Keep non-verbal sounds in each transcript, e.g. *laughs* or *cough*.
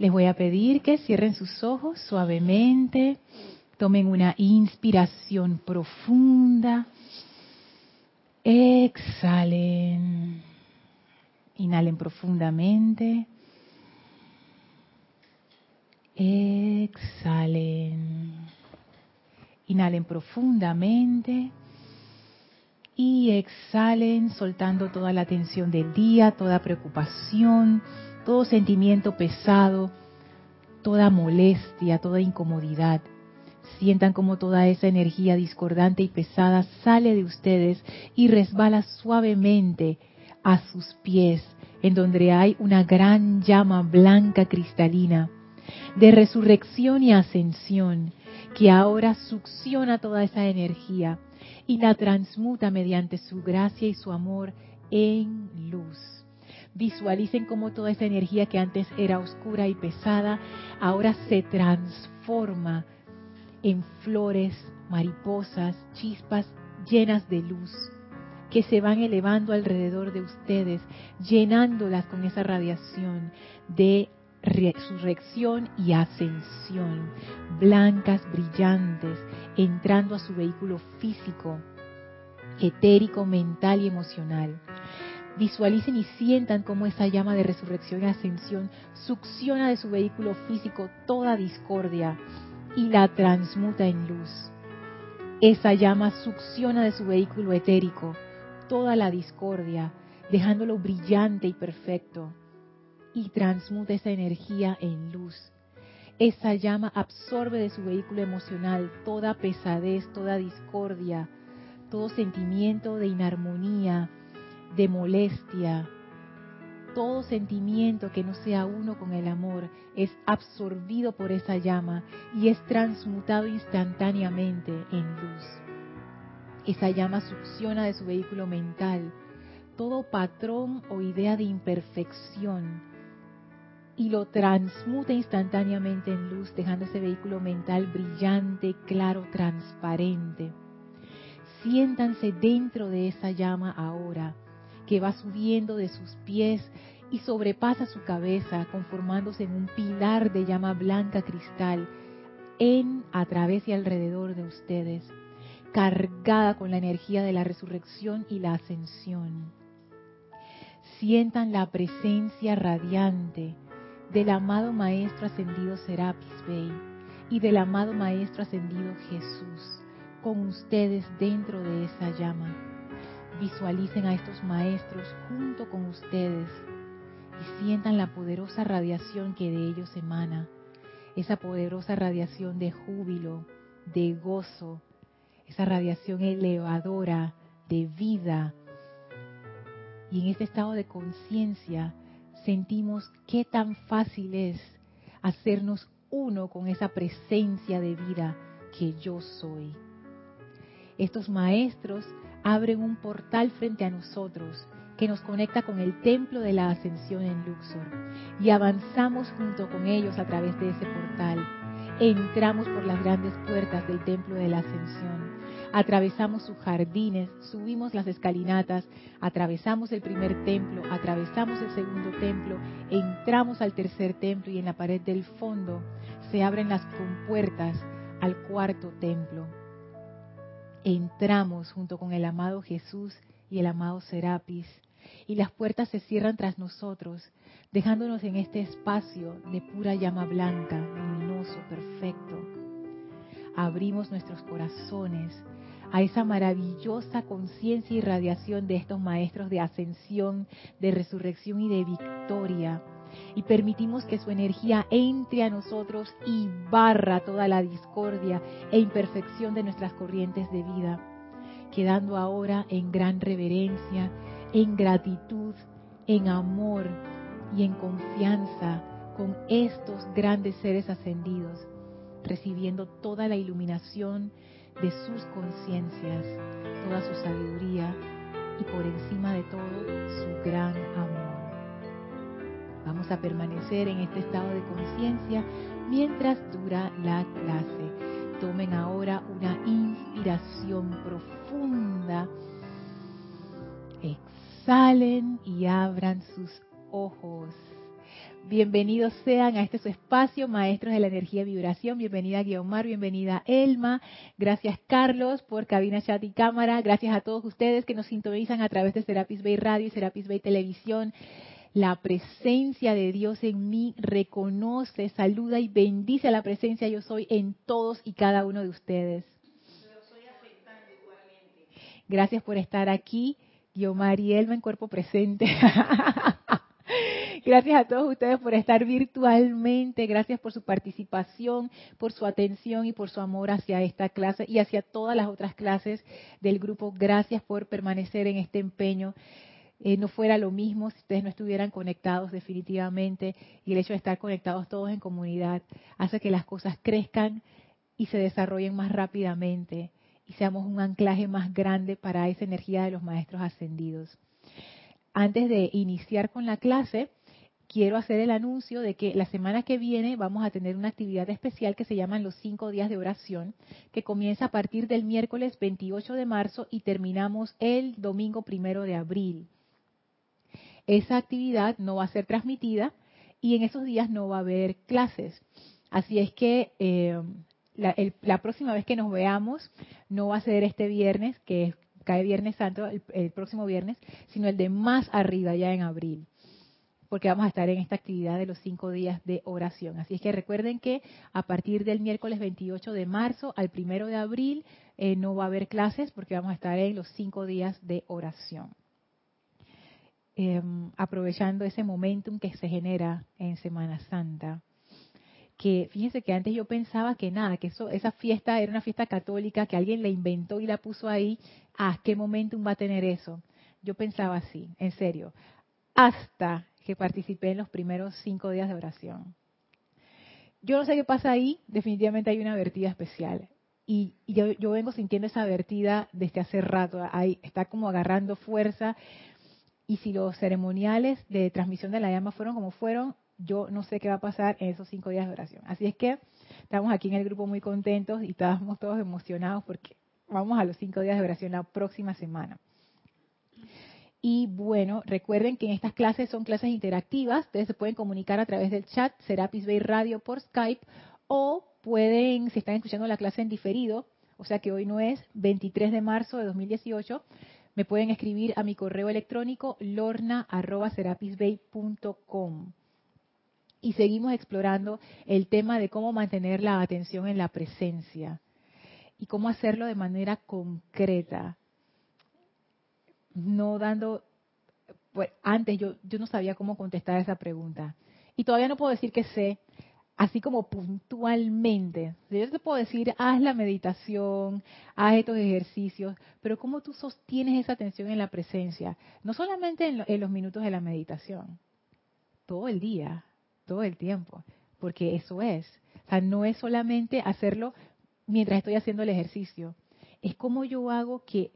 Les voy a pedir que cierren sus ojos suavemente, tomen una inspiración profunda, exhalen, inhalen profundamente, exhalen, inhalen profundamente. Y exhalen soltando toda la tensión del día, toda preocupación, todo sentimiento pesado, toda molestia, toda incomodidad. Sientan como toda esa energía discordante y pesada sale de ustedes y resbala suavemente a sus pies, en donde hay una gran llama blanca cristalina de resurrección y ascensión, que ahora succiona toda esa energía y la transmuta mediante su gracia y su amor en luz. Visualicen cómo toda esa energía que antes era oscura y pesada, ahora se transforma en flores, mariposas, chispas llenas de luz, que se van elevando alrededor de ustedes, llenándolas con esa radiación de resurrección y ascensión, blancas, brillantes, entrando a su vehículo físico, etérico, mental y emocional. Visualicen y sientan cómo esa llama de resurrección y ascensión succiona de su vehículo físico toda discordia y la transmuta en luz. Esa llama succiona de su vehículo etérico toda la discordia, dejándolo brillante y perfecto, y transmuta esa energía en luz. Esa llama absorbe de su vehículo emocional toda pesadez, toda discordia, todo sentimiento de inarmonía, de molestia, todo sentimiento que no sea uno con el amor es absorbido por esa llama y es transmutado instantáneamente en luz. Esa llama succiona de su vehículo mental todo patrón o idea de imperfección y lo transmuta instantáneamente en luz, dejando ese vehículo mental brillante, claro, transparente. Siéntanse dentro de esa llama ahora que va subiendo de sus pies y sobrepasa su cabeza, conformándose en un pilar de llama blanca cristal en, a través y alrededor de ustedes, cargada con la energía de la resurrección y la ascensión. Sientan la presencia radiante del amado Maestro Ascendido Serapis Bey y del amado Maestro Ascendido Jesús con ustedes dentro de esa llama Visualicen a estos maestros junto con ustedes y sientan la poderosa radiación que de ellos emana, esa poderosa radiación de júbilo, de gozo, esa radiación elevadora de vida. Y en este estado de conciencia sentimos qué tan fácil es hacernos uno con esa presencia de vida que yo soy. Estos maestros abren un portal frente a nosotros que nos conecta con el templo de la ascensión en Luxor. Y avanzamos junto con ellos a través de ese portal. Entramos por las grandes puertas del templo de la ascensión. Atravesamos sus jardines, subimos las escalinatas, atravesamos el primer templo, atravesamos el segundo templo, entramos al tercer templo y en la pared del fondo se abren las compuertas al cuarto templo entramos junto con el amado Jesús y el amado Serapis, y las puertas se cierran tras nosotros, dejándonos en este espacio de pura llama blanca, luminoso, perfecto. Abrimos nuestros corazones a esa maravillosa conciencia y radiación de estos maestros de ascensión, de resurrección y de victoria y permitimos que su energía entre a nosotros y barra toda la discordia e imperfección de nuestras corrientes de vida, quedando ahora en gran reverencia, en gratitud, en amor y en confianza con estos grandes seres ascendidos, recibiendo toda la iluminación de sus conciencias, toda su sabiduría y por encima de todo su gran amor. Vamos a permanecer en este estado de conciencia mientras dura la clase. Tomen ahora una inspiración profunda. Exhalen y abran sus ojos. Bienvenidos sean a este su espacio, maestros de la energía y vibración. Bienvenida Guiomar, bienvenida Elma. Gracias Carlos por cabina, chat y cámara. Gracias a todos ustedes que nos sintonizan a través de Serapis Bay Radio y Serapis Bay Televisión. La presencia de Dios en mí reconoce, saluda y bendice la presencia yo soy en todos y cada uno de ustedes. Gracias por estar aquí, Guiomar y Elma en cuerpo presente. *laughs* Gracias a todos ustedes por estar virtualmente, gracias por su participación, por su atención y por su amor hacia esta clase y hacia todas las otras clases del grupo. Gracias por permanecer en este empeño. Eh, no fuera lo mismo si ustedes no estuvieran conectados definitivamente y el hecho de estar conectados todos en comunidad hace que las cosas crezcan y se desarrollen más rápidamente y seamos un anclaje más grande para esa energía de los maestros ascendidos. Antes de iniciar con la clase, quiero hacer el anuncio de que la semana que viene vamos a tener una actividad especial que se llama los cinco días de oración, que comienza a partir del miércoles 28 de marzo y terminamos el domingo primero de abril. Esa actividad no va a ser transmitida y en esos días no va a haber clases. Así es que eh, la, próxima vez que nos veamos no va a ser este viernes, que cae Viernes Santo, el próximo viernes, sino el de más arriba, ya en abril porque vamos a estar en esta actividad de los cinco días de oración. Así es que recuerden que a partir del miércoles 28 de marzo al primero de abril eh, no va a haber clases porque vamos a estar en los cinco días de oración. Em, aprovechando ese momentum que se genera en Semana Santa. Que fíjense que antes yo pensaba que nada, que eso, esa fiesta era una fiesta católica que alguien la inventó y la puso ahí. ¿A qué momentum va a tener eso? Yo pensaba así, en serio. Hasta que participé en los primeros cinco días de oración. Yo no sé qué pasa ahí, definitivamente hay una vertida especial. Y, yo, vengo sintiendo esa vertida desde hace rato, ahí está como agarrando fuerza. Y si los ceremoniales de transmisión de la llama fueron como fueron, yo no sé qué va a pasar en esos cinco días de oración. Así es que estamos aquí en el grupo muy contentos y estamos todos emocionados porque vamos a los cinco días de oración la próxima semana. Y bueno, recuerden que en estas clases son clases interactivas, ustedes se pueden comunicar a través del chat Serapis Bay Radio por Skype o pueden, si están escuchando la clase en diferido, o sea que hoy no es 23 de marzo de 2018, me pueden escribir a mi correo electrónico lorna.serapisbay.com. Y seguimos explorando el tema de cómo mantener la atención en la presencia y cómo hacerlo de manera concreta no dando, pues antes yo, yo no sabía cómo contestar esa pregunta. Y todavía no puedo decir que sé, así como puntualmente. Yo te puedo decir, haz la meditación, haz estos ejercicios, pero ¿cómo tú sostienes esa atención en la presencia? No solamente en, en los minutos de la meditación, todo el día, todo el tiempo, porque eso es. O sea, no es solamente hacerlo mientras estoy haciendo el ejercicio, es como yo hago que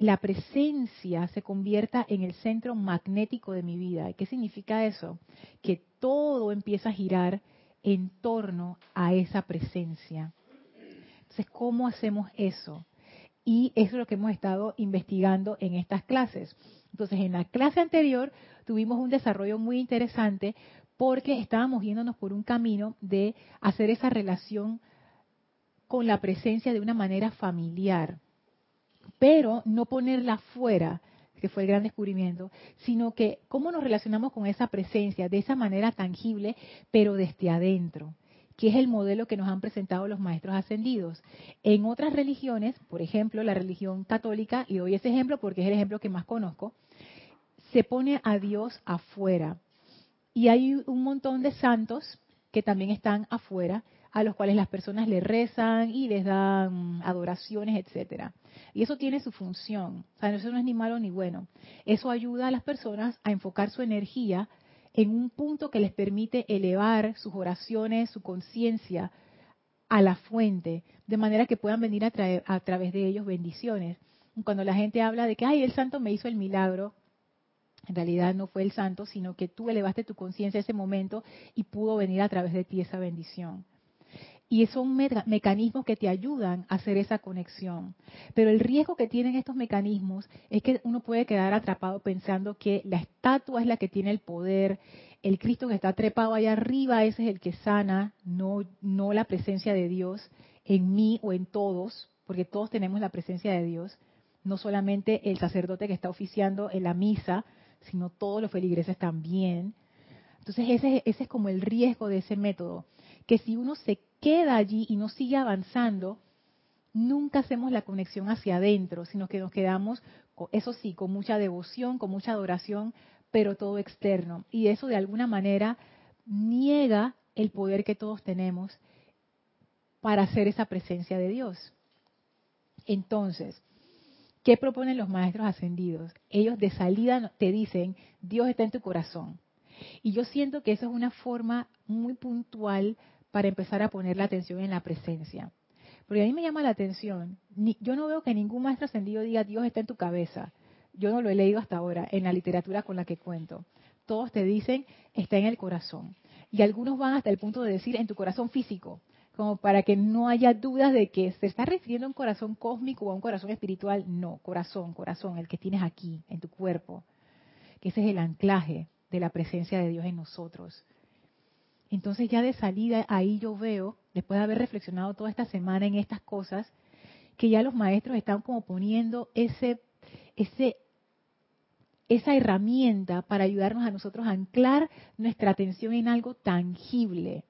la presencia se convierta en el centro magnético de mi vida. ¿Qué significa eso? Que todo empieza a girar en torno a esa presencia. Entonces, ¿cómo hacemos eso? Y eso es lo que hemos estado investigando en estas clases. Entonces, en la clase anterior tuvimos un desarrollo muy interesante porque estábamos yéndonos por un camino de hacer esa relación con la presencia de una manera familiar pero no ponerla fuera, que fue el gran descubrimiento, sino que cómo nos relacionamos con esa presencia de esa manera tangible, pero desde adentro, que es el modelo que nos han presentado los maestros ascendidos. En otras religiones, por ejemplo, la religión católica, y doy ese ejemplo porque es el ejemplo que más conozco, se pone a Dios afuera. Y hay un montón de santos que también están afuera, a los cuales las personas le rezan y les dan adoraciones, etcétera. Y eso tiene su función. O sea, eso no es ni malo ni bueno. Eso ayuda a las personas a enfocar su energía en un punto que les permite elevar sus oraciones, su conciencia a la fuente, de manera que puedan venir a, traer, a través de ellos bendiciones. Cuando la gente habla de que, ay, el santo me hizo el milagro, en realidad no fue el santo, sino que tú elevaste tu conciencia a ese momento y pudo venir a través de ti esa bendición. Y son mecanismos que te ayudan a hacer esa conexión. Pero el riesgo que tienen estos mecanismos es que uno puede quedar atrapado pensando que la estatua es la que tiene el poder, el Cristo que está trepado allá arriba, ese es el que sana, no, no la presencia de Dios en mí o en todos, porque todos tenemos la presencia de Dios, no solamente el sacerdote que está oficiando en la misa, sino todos los feligreses también. Entonces ese, ese es como el riesgo de ese método, que si uno se queda allí y no sigue avanzando, nunca hacemos la conexión hacia adentro, sino que nos quedamos, eso sí, con mucha devoción, con mucha adoración, pero todo externo. Y eso de alguna manera niega el poder que todos tenemos para hacer esa presencia de Dios. Entonces, ¿qué proponen los maestros ascendidos? Ellos de salida te dicen, Dios está en tu corazón. Y yo siento que eso es una forma muy puntual para empezar a poner la atención en la presencia. Porque a mí me llama la atención, yo no veo que ningún maestro ascendido diga Dios está en tu cabeza. Yo no lo he leído hasta ahora en la literatura con la que cuento. Todos te dicen, está en el corazón. Y algunos van hasta el punto de decir, en tu corazón físico, como para que no haya dudas de que se está refiriendo a un corazón cósmico o a un corazón espiritual. No, corazón, corazón, el que tienes aquí, en tu cuerpo. Que ese es el anclaje de la presencia de Dios en nosotros. Entonces ya de salida ahí yo veo, después de haber reflexionado toda esta semana en estas cosas, que ya los maestros están como poniendo ese ese, esa herramienta para ayudarnos a nosotros a anclar nuestra atención en algo tangible.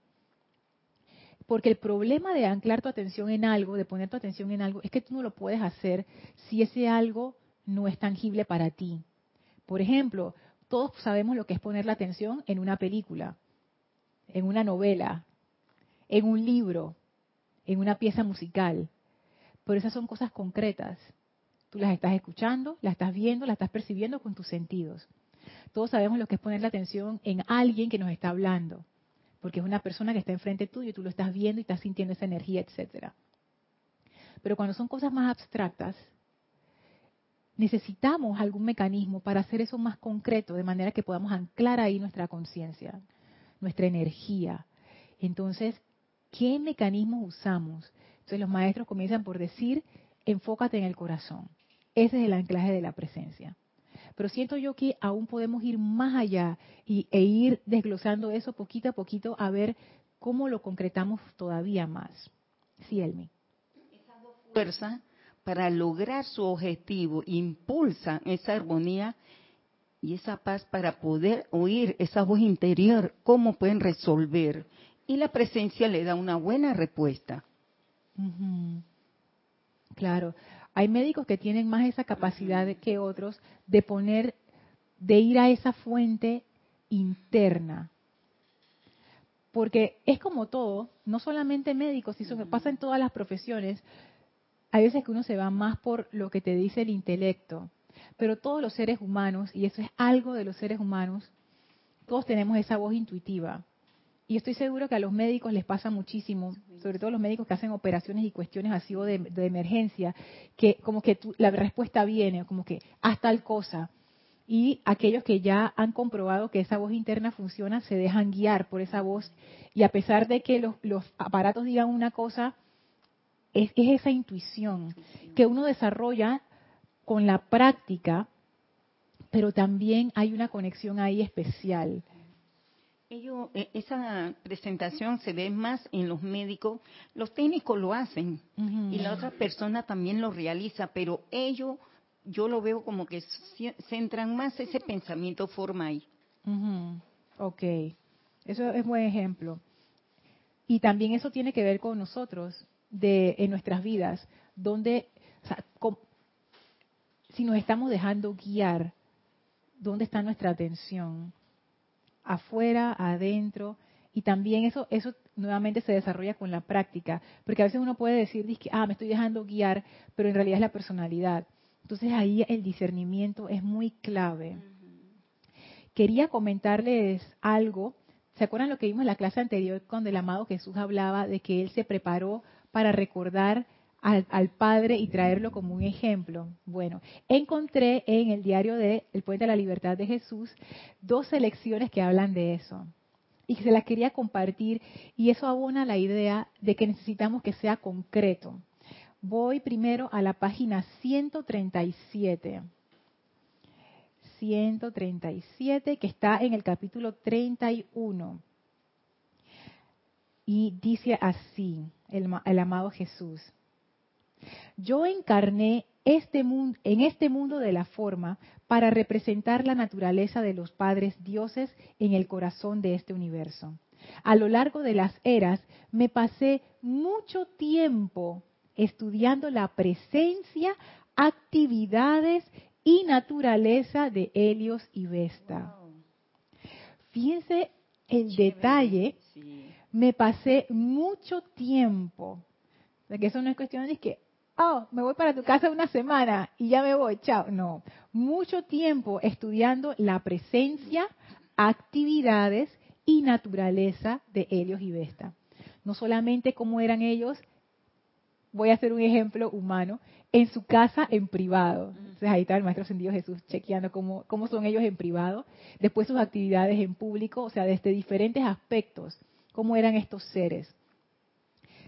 Porque el problema de anclar tu atención en algo, de poner tu atención en algo, es que tú no lo puedes hacer si ese algo no es tangible para ti. Por ejemplo, todos sabemos lo que es poner la atención en una película, en una novela, en un libro, en una pieza musical. Pero esas son cosas concretas. Tú las estás escuchando, las estás viendo, las estás percibiendo con tus sentidos. Todos sabemos lo que es poner la atención en alguien que nos está hablando, porque es una persona que está enfrente tuyo y tú lo estás viendo y estás sintiendo esa energía, etcétera. Pero cuando son cosas más abstractas, necesitamos algún mecanismo para hacer eso más concreto, de manera que podamos anclar ahí nuestra conciencia, nuestra energía. Entonces, ¿qué mecanismos usamos? Entonces los maestros comienzan por decir, enfócate en el corazón. Ese es el anclaje de la presencia. Pero siento yo que aún podemos ir más allá y, e ir desglosando eso poquito a poquito a ver cómo lo concretamos todavía más. Sí, Elmi. Esas dos fuerzas para lograr su objetivo impulsan esa armonía y esa paz para poder oír esa voz interior, cómo pueden resolver. Y la presencia le da una buena respuesta. Claro hay médicos que tienen más esa capacidad que otros de poner, de ir a esa fuente interna. Porque es como todo, no solamente médicos, eso pasa en todas las profesiones. Hay veces que uno se va más por lo que te dice el intelecto, pero todos los seres humanos, y eso es algo de los seres humanos, todos tenemos esa voz intuitiva. Y estoy seguro que a los médicos les pasa muchísimo, sobre todo los médicos que hacen operaciones y cuestiones así o de, emergencia, que como que la respuesta viene, como que haz tal cosa. Y aquellos que ya han comprobado que esa voz interna funciona, se dejan guiar por esa voz. Y a pesar de que los, aparatos digan una cosa, es, es esa intuición que uno desarrolla con la práctica, pero también hay una conexión ahí especial. Ello, eh, esa presentación se ve más en los médicos, los técnicos lo hacen y la otra persona también lo realiza, pero ellos, yo lo veo como que centran más ese pensamiento forma ahí. Ok, eso es buen ejemplo. Y también eso tiene que ver con nosotros, de en nuestras vidas, donde, si nos estamos dejando guiar, ¿dónde está nuestra atención? afuera, adentro, y también eso, eso nuevamente se desarrolla con la práctica, porque a veces uno puede decir, ah, me estoy dejando guiar, pero en realidad es la personalidad. Entonces ahí el discernimiento es muy clave. Quería comentarles algo. ¿Se acuerdan lo que vimos en la clase anterior cuando el amado Jesús hablaba de que él se preparó para recordar al, Padre y traerlo como un ejemplo. Bueno, encontré en el diario de El Puente de la Libertad de Jesús dos selecciones que hablan de eso. Y se las quería compartir y eso abona la idea de que necesitamos que sea concreto. Voy primero a la página 137. 137, que está en el capítulo 31. Y dice así el, el amado Jesús. Yo encarné este mundo, en este mundo de la forma para representar la naturaleza de los padres dioses en el corazón de este universo. A lo largo de las eras me pasé mucho tiempo estudiando la presencia, actividades y naturaleza de Helios y Vesta. Fíjense el detalle, me pasé mucho tiempo, que eso no es cuestión de que, oh, me voy para tu casa una semana y ya me voy, chao. No, mucho tiempo estudiando la presencia, actividades y naturaleza de Helios y Vesta. No solamente cómo eran ellos, voy a hacer un ejemplo humano, en su casa en privado. Entonces ahí está el Maestro Ascendido Jesús chequeando cómo, cómo son ellos en privado. Después sus actividades en público, o sea, desde diferentes aspectos, cómo eran estos seres.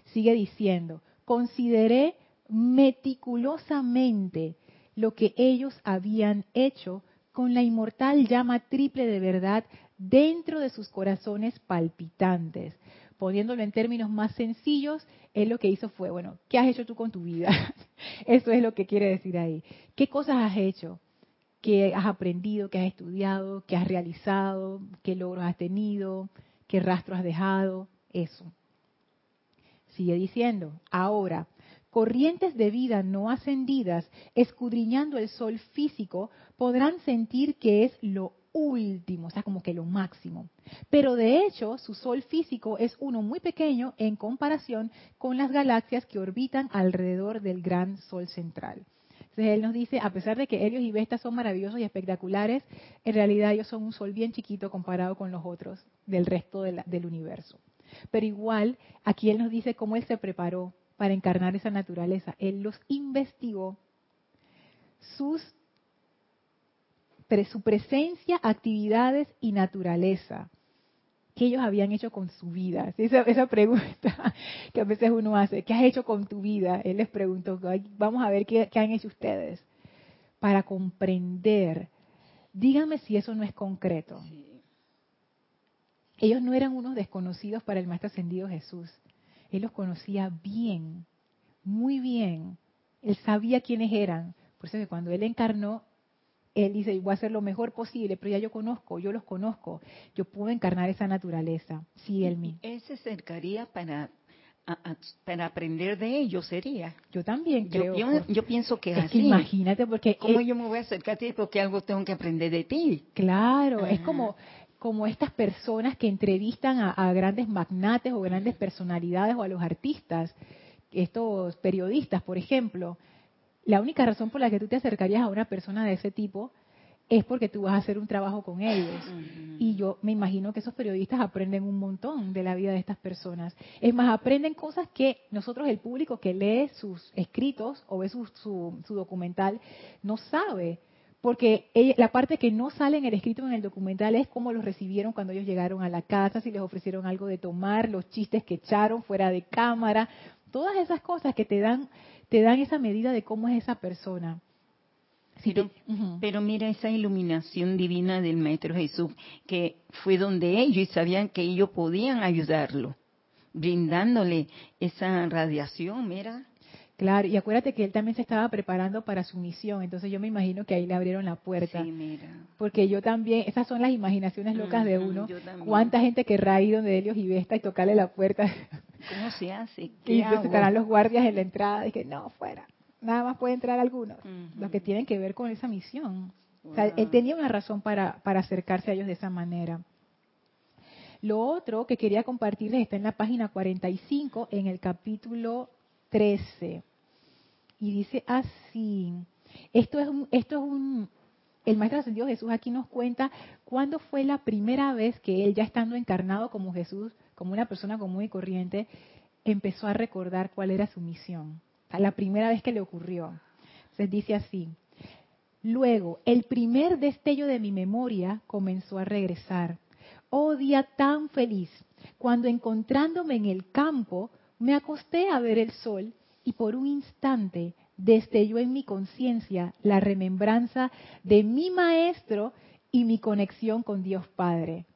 Sigue diciendo, consideré meticulosamente lo que ellos habían hecho con la inmortal llama triple de verdad dentro de sus corazones palpitantes. Poniéndolo en términos más sencillos, él lo que hizo fue, bueno, ¿qué has hecho tú con tu vida? *laughs* Eso es lo que quiere decir ahí. ¿Qué cosas has hecho? ¿Qué has aprendido? ¿Qué has estudiado? ¿Qué has realizado? ¿Qué logros has tenido? ¿Qué rastro has dejado? Eso. Sigue diciendo, ahora, corrientes de vida no ascendidas, escudriñando el sol físico, podrán sentir que es lo último, o sea, como que lo máximo. Pero de hecho, su sol físico es uno muy pequeño en comparación con las galaxias que orbitan alrededor del gran sol central. Entonces él nos dice, a pesar de que Helios y Vesta son maravillosos y espectaculares, en realidad ellos son un sol bien chiquito comparado con los otros del resto del universo. Pero igual, aquí él nos dice cómo él se preparó para encarnar esa naturaleza. Él los investigó, sus, su presencia, actividades y naturaleza que ellos habían hecho con su vida. Esa, esa, pregunta *laughs* que a veces uno hace, ¿qué has hecho con tu vida? Él les preguntó, vamos a ver qué, qué han hecho ustedes para comprender. Díganme si eso no es concreto. Ellos no eran unos desconocidos para el Maestro Ascendido Jesús. Él los conocía bien, muy bien. Él sabía quiénes eran. Por eso que cuando él encarnó, él dice, voy a hacer lo mejor posible, pero ya yo conozco, yo los conozco. Yo puedo encarnar esa naturaleza. Sí, él mismo. Él se acercaría para para aprender de ellos sería. Yo también creo. Yo, yo, pienso que es, así. imagínate porque cómo yo me voy a acercar a ti porque algo tengo que aprender de ti. Claro, es como como estas personas que entrevistan a, grandes magnates o grandes personalidades o a los artistas, estos periodistas, por ejemplo. La única razón por la que tú te acercarías a una persona de ese tipo es porque tú vas a hacer un trabajo con ellos. Y yo me imagino que esos periodistas aprenden un montón de la vida de estas personas. Es más, aprenden cosas que nosotros, el público que lee sus escritos o ve su, su documental, no sabe porque la parte que no sale en el escrito en el documental es cómo los recibieron cuando ellos llegaron a la casa, si les ofrecieron algo de tomar, los chistes que echaron fuera de cámara, todas esas cosas que te dan te dan esa medida de cómo es esa persona. pero, mira esa iluminación divina del Maestro Jesús, que fue donde ellos sabían que ellos podían ayudarlo, brindándole esa radiación, mira. Claro, y acuérdate que él también se estaba preparando para su misión, entonces yo me imagino que ahí le abrieron la puerta. Sí, mira. Porque yo también, esas son las imaginaciones locas de uno. ¿Cuánta gente querrá ir donde Helios y Vesta y tocarle la puerta? *laughs* ¿Cómo se hace? y entonces estarán los guardias en la entrada y que no, fuera. Nada más puede entrar algunos, los que tienen que ver con esa misión. O sea, él tenía una razón para, para acercarse a ellos de esa manera. Lo otro que quería compartirles está en la página 45, en el capítulo 13. Y dice así, esto es un, esto es un, el Maestro Ascendido Jesús aquí nos cuenta cuándo fue la primera vez que él, ya estando encarnado como Jesús, como una persona común y corriente, empezó a recordar cuál era su misión. la primera vez que le ocurrió. Entonces dice así, luego, el primer destello de mi memoria comenzó a regresar. Oh día tan feliz, cuando encontrándome en el campo, me acosté a ver el sol y por un instante destelló en mi conciencia la remembranza de mi maestro y mi conexión con Dios Padre.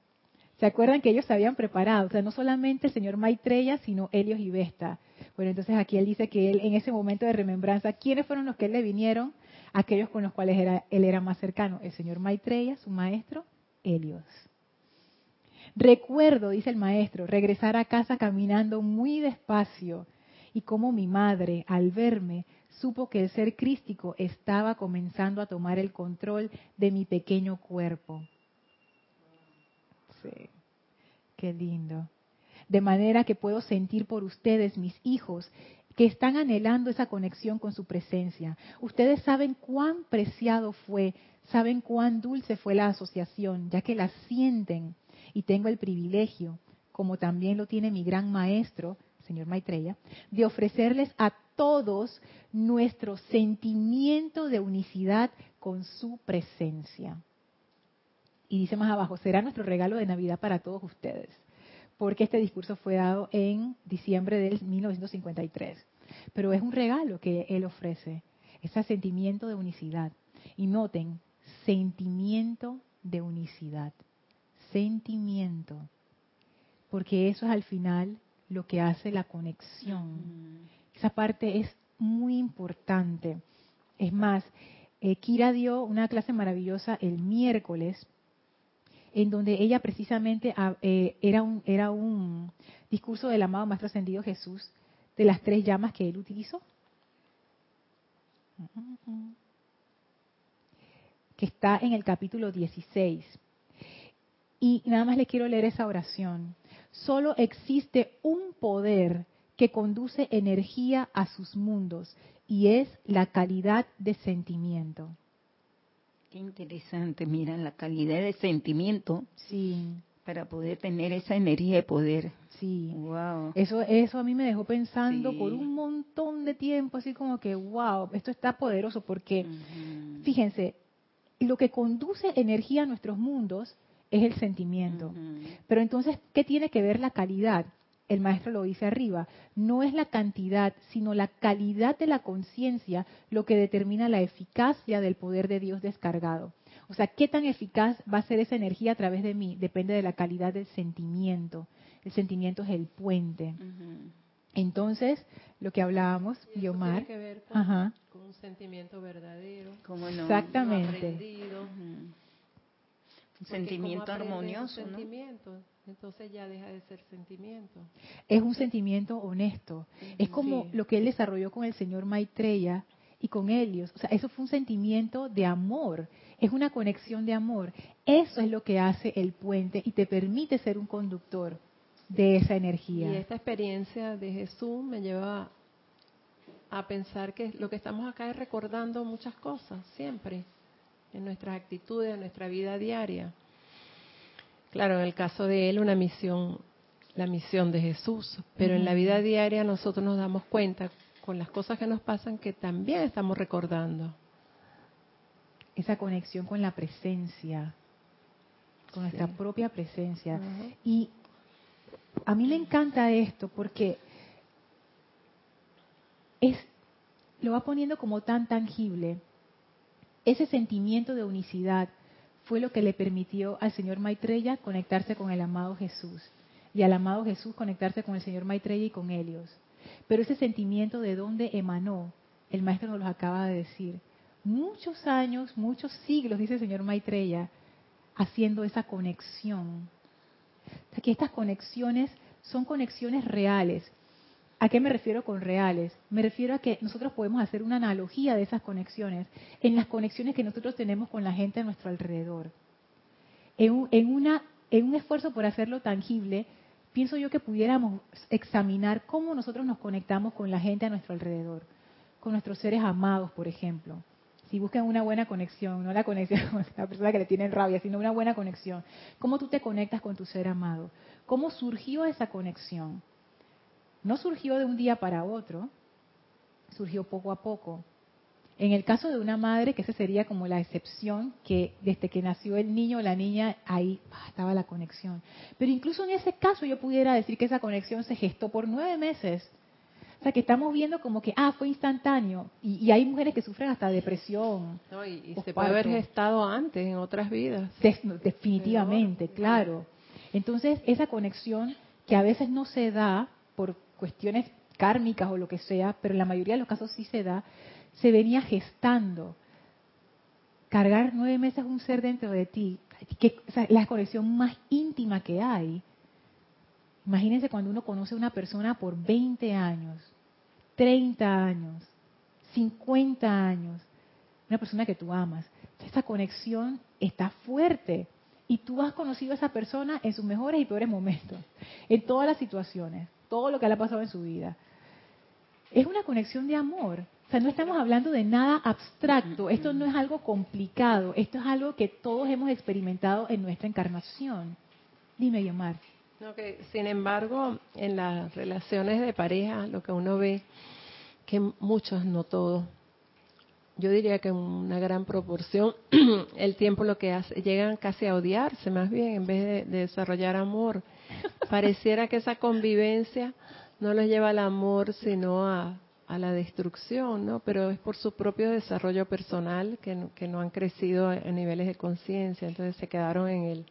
¿Se acuerdan que ellos se habían preparado? O sea, no solamente el señor Maitreya, sino Helios y Vesta. Bueno, entonces aquí él dice que él en ese momento de remembranza, ¿quiénes fueron los que él le vinieron? Aquellos con los cuales era, él era más cercano. El señor Maitreya, su maestro, Helios. Recuerdo, dice el maestro, regresar a casa caminando muy despacio y como mi madre, al verme, supo que el ser crístico estaba comenzando a tomar el control de mi pequeño cuerpo. Sí, qué lindo. De manera que puedo sentir por ustedes, mis hijos, que están anhelando esa conexión con su presencia. Ustedes saben cuán preciado fue, saben cuán dulce fue la asociación, ya que la sienten y tengo el privilegio, como también lo tiene mi gran maestro, señor Maitreya, de ofrecerles a todos nuestro sentimiento de unicidad con su presencia. Y dice más abajo, será nuestro regalo de Navidad para todos ustedes, porque este discurso fue dado en diciembre del 1953. Pero es un regalo que él ofrece, ese sentimiento de unicidad. Y noten, sentimiento de unicidad, sentimiento, porque eso es al final lo que hace la conexión. Esa parte es muy importante. Es más, eh, Kira dio una clase maravillosa el miércoles, en donde ella precisamente ah, eh, era, un, era un discurso del amado Maestro Ascendido Jesús, de las tres llamas que él utilizó. Que está en el capítulo 16. Y nada más le quiero leer esa oración. Solo existe un poder que conduce energía a sus mundos y es la calidad de sentimiento. Qué interesante, mira, la calidad de sentimiento. Sí. Para poder tener esa energía de poder. Sí. Wow. Eso, eso a mí me dejó pensando por un montón de tiempo, así como que, wow, esto está poderoso porque, fíjense, lo que conduce energía a nuestros mundos es el sentimiento. Pero entonces, ¿qué tiene que ver la calidad? El maestro lo dice arriba, no es la cantidad, sino la calidad de la conciencia lo que determina la eficacia del poder de Dios descargado. O sea, ¿qué tan eficaz va a ser esa energía a través de mí? Depende de la calidad del sentimiento. El sentimiento es el puente. Entonces, lo que hablábamos, Yomar. Tiene que ver con, un sentimiento verdadero. No? Exactamente sentimiento armonioso. sentimiento, entonces ya deja de ser sentimiento. Es un sentimiento honesto. Es como lo que él desarrolló con el señor Maitreya y con Helios. O sea, eso fue un sentimiento de amor. Es una conexión de amor. Eso es lo que hace el puente y te permite ser un conductor de esa energía. Y esta experiencia de Jesús me lleva a pensar que lo que estamos acá es recordando muchas cosas, siempre en nuestras actitudes, en nuestra vida diaria. Claro, en el caso de él, una misión, la misión de Jesús, pero en la vida diaria nosotros nos damos cuenta con las cosas que nos pasan que también estamos recordando. Esa conexión con la presencia, con nuestra propia presencia. Y a mí me encanta esto porque es lo va poniendo como tan tangible ese sentimiento de unicidad fue lo que le permitió al señor Maitreya conectarse con el amado Jesús y al amado Jesús conectarse con el señor Maitreya y con Helios. Pero ese sentimiento de dónde emanó, el maestro nos lo acaba de decir. Muchos años, muchos siglos, dice el señor Maitreya, haciendo esa conexión. que estas conexiones son conexiones reales. ¿A qué me refiero con reales? Me refiero a que nosotros podemos hacer una analogía de esas conexiones en las conexiones que nosotros tenemos con la gente a nuestro alrededor. En un, esfuerzo por hacerlo tangible, pienso yo que pudiéramos examinar cómo nosotros nos conectamos con la gente a nuestro alrededor, con nuestros seres amados, por ejemplo. Si buscan una buena conexión, no la conexión *laughs* con la persona que le tienen rabia, sino una buena conexión. ¿Cómo tú te conectas con tu ser amado? ¿Cómo surgió esa conexión? No surgió de un día para otro, surgió poco a poco. En el caso de una madre, que esa sería como la excepción, que desde que nació el niño o la niña, ahí ah, estaba la conexión. Pero incluso en ese caso yo pudiera decir que esa conexión se gestó por nueve meses. sea, que estamos viendo como que, ah, fue instantáneo. Y, hay mujeres que sufren hasta depresión. y, se puede haber gestado antes en otras vidas. definitivamente, claro. Entonces, esa conexión que a veces no se da por cuestiones kármicas o lo que sea, pero en la mayoría de los casos sí se da, se venía gestando. Cargar nueve meses un ser dentro de ti, que, la conexión más íntima que hay. Imagínense cuando uno conoce a una persona por 20 años, 30 años, 50 años, una persona que tú amas. Esa conexión está fuerte y tú has conocido a esa persona en sus mejores y peores momentos, en todas las situaciones, todo lo que le ha pasado en su vida. Es una conexión de amor. O sea, no estamos hablando de nada abstracto, esto no es algo complicado, esto es algo que todos hemos experimentado en nuestra encarnación. Dime, Guiomar. No, que, sin embargo, en las relaciones de pareja, lo que uno ve, que muchos, no todos, yo diría que una gran proporción, *clears throat* el tiempo lo que hace, llegan casi a odiarse más bien, en vez de desarrollar amor. Pareciera que esa convivencia no los lleva al amor, sino a, a la destrucción, ¿no? Pero es por su propio desarrollo personal que, que no han crecido a, niveles de conciencia, entonces se quedaron en el,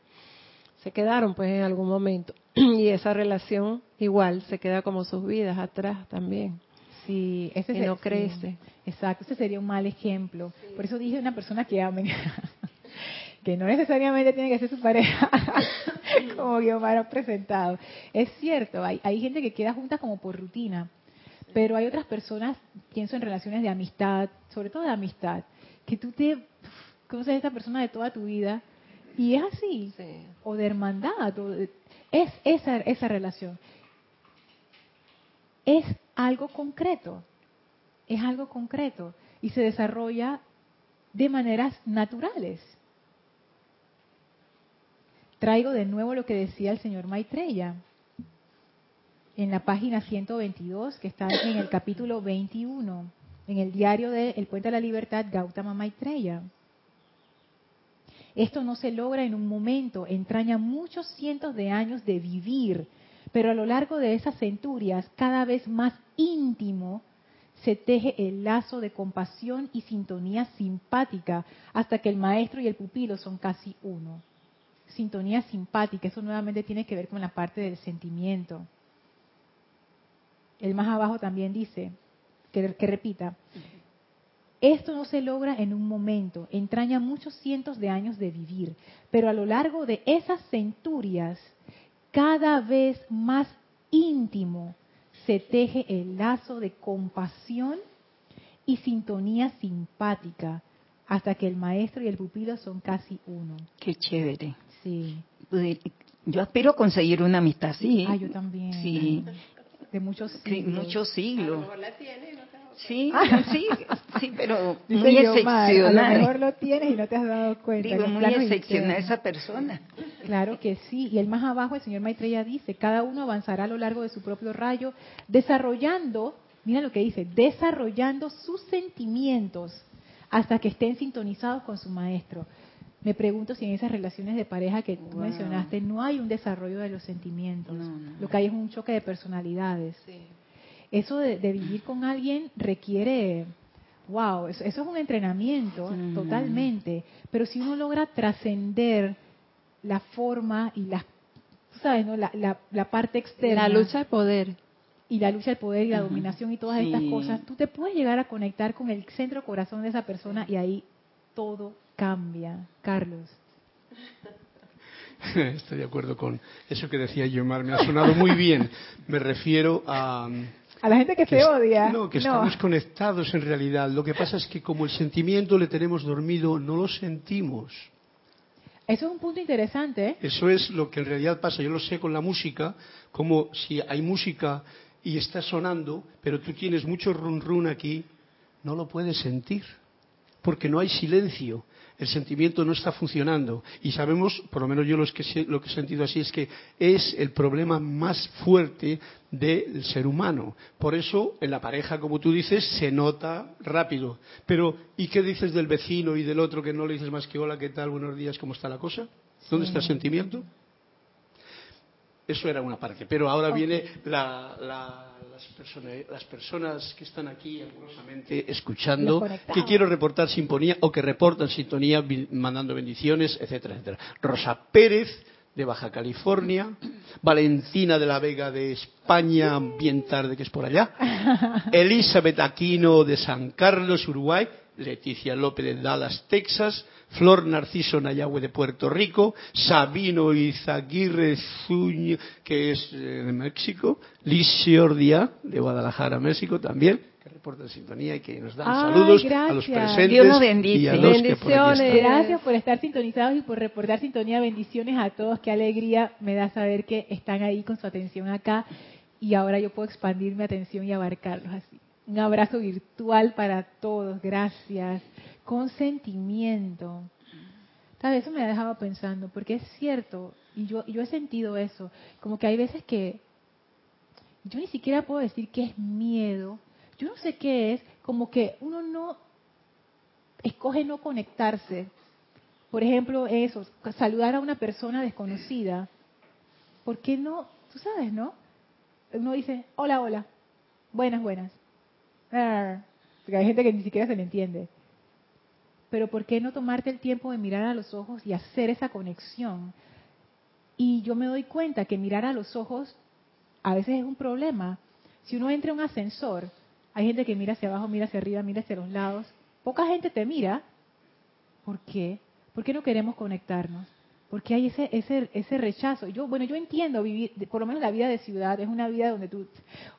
se quedaron pues en algún momento *clears throat* y esa relación igual se queda como sus vidas atrás también. Sí, ese y no crece. exacto, ese sería un mal ejemplo. Por eso dije una persona que amen, *laughs* que no necesariamente tiene que ser su pareja, *laughs* como Guiomar ha presentado. Es cierto, hay, hay gente que queda junta como por rutina, pero hay otras personas, pienso en relaciones de amistad, sobre todo de amistad, que tú te conoces a esa persona de toda tu vida y es así, o de hermandad, es esa, esa relación. Es algo concreto, es algo concreto y se desarrolla de maneras naturales. Traigo de nuevo lo que decía el señor Maitreya en la página 122, que está en el capítulo 21, en el diario de El Puente de la Libertad, Gautama Maitreya. Esto no se logra en un momento, entraña muchos cientos de años de vivir, pero a lo largo de esas centurias, cada vez más íntimo, se teje el lazo de compasión y sintonía simpática hasta que el maestro y el pupilo son casi uno. Sintonía simpática, eso nuevamente tiene que ver con la parte del sentimiento. El más abajo también dice, que, repita, esto no se logra en un momento, entraña muchos cientos de años de vivir, pero a lo largo de esas centurias, cada vez más íntimo se teje el lazo de compasión y sintonía simpática, hasta que el maestro y el pupilo son casi uno. Qué chévere. Sí. Pues, yo aspiro conseguir una amistad así. Ah, yo también. Sí de muchos siglos. Muchos siglos. A la tienes, no te Sí, sí, sí, pero muy excepcional. a lo mejor lo tienes y no te has dado cuenta. Digo, muy excepcional esa persona. Claro que sí. Y el más abajo, el señor Maitreya dice, cada uno avanzará a lo largo de su propio rayo, desarrollando, mira lo que dice, desarrollando sus sentimientos hasta que estén sintonizados con su maestro. Me pregunto si en esas relaciones de pareja que tú mencionaste no hay un desarrollo de los sentimientos. Lo que hay es un choque de personalidades. Eso de, vivir con alguien requiere, wow, eso, es un entrenamiento totalmente. Pero si uno logra trascender la forma y la, sabes, ¿no? la, la, parte externa. La lucha de poder y la lucha de poder y la dominación y todas estas cosas, tú te puedes llegar a conectar con el centro corazón de esa persona y ahí todo cambia. Carlos. *laughs* Estoy de acuerdo con eso que decía Yomar, me ha sonado muy bien. Me refiero a... A la gente que, se odia. No, que estamos conectados en realidad. Lo que pasa es que como el sentimiento le tenemos dormido, no lo sentimos. Eso es un punto interesante. ¿eh? Eso es lo que en realidad pasa. Yo lo sé con la música, como si hay música y está sonando, pero tú tienes mucho run run aquí, no lo puedes sentir, porque no hay silencio el sentimiento no está funcionando. Y sabemos, por lo menos yo lo que, lo que he sentido así, es que es el problema más fuerte del ser humano. Por eso, en la pareja, como tú dices, se nota rápido. Pero, ¿y qué dices del vecino y del otro que no le dices más que hola, qué tal, buenos días, cómo está la cosa? ¿Dónde está el sentimiento? Eso era una parte. Pero ahora viene la, las, persona- las personas que están aquí amorosamente escuchando, Los conectados. que quiero reportar sintonía o que reportan sintonía mandando bendiciones, etcétera, etcétera. Rosa Pérez de Baja California, Valentina de la Vega de España, bien tarde que es por allá, *laughs* Elizabeth Aquino de San Carlos, Uruguay, Leticia López de Dallas, Texas, Flor Narciso Nayagüe de Puerto Rico, Sabino Izaguirre Zuño, que es eh, de México, Liz Siordia de Guadalajara, México también, que reporta en sintonía y que nos dan Ay, saludos a los gracias. presentes Dios y a los que por aquí están. Gracias por estar sintonizados y por reportar sintonía. Bendiciones a todos. Qué alegría me da saber que están ahí con su atención acá y ahora yo puedo expandir mi atención y abarcarlos así. Un abrazo virtual para todos. Gracias. Con sentimiento. ¿Sabes? Eso me ha dejado pensando, porque es cierto, y yo, yo he sentido eso, como que hay veces que yo ni siquiera puedo decir que es miedo, yo no sé qué es, como que uno no escoge no conectarse. Por ejemplo, eso, saludar a una persona desconocida. ¿Por qué no? Tú sabes, ¿no? Uno dice, hola, hola, buenas, buenas. Porque hay gente que ni siquiera se le entiende. Pero ¿por qué no tomarte el tiempo de mirar a los ojos y hacer esa conexión? Y yo me doy cuenta que mirar a los ojos a veces es un problema. Si uno entra en un ascensor, hay gente que mira hacia abajo, mira hacia arriba, mira hacia los lados. Poca gente te mira. ¿Por qué? ¿Por qué no queremos conectarnos? Porque hay ese, ese, ese rechazo. Yo, bueno, yo entiendo vivir, por lo menos la vida de ciudad, es una vida donde tú,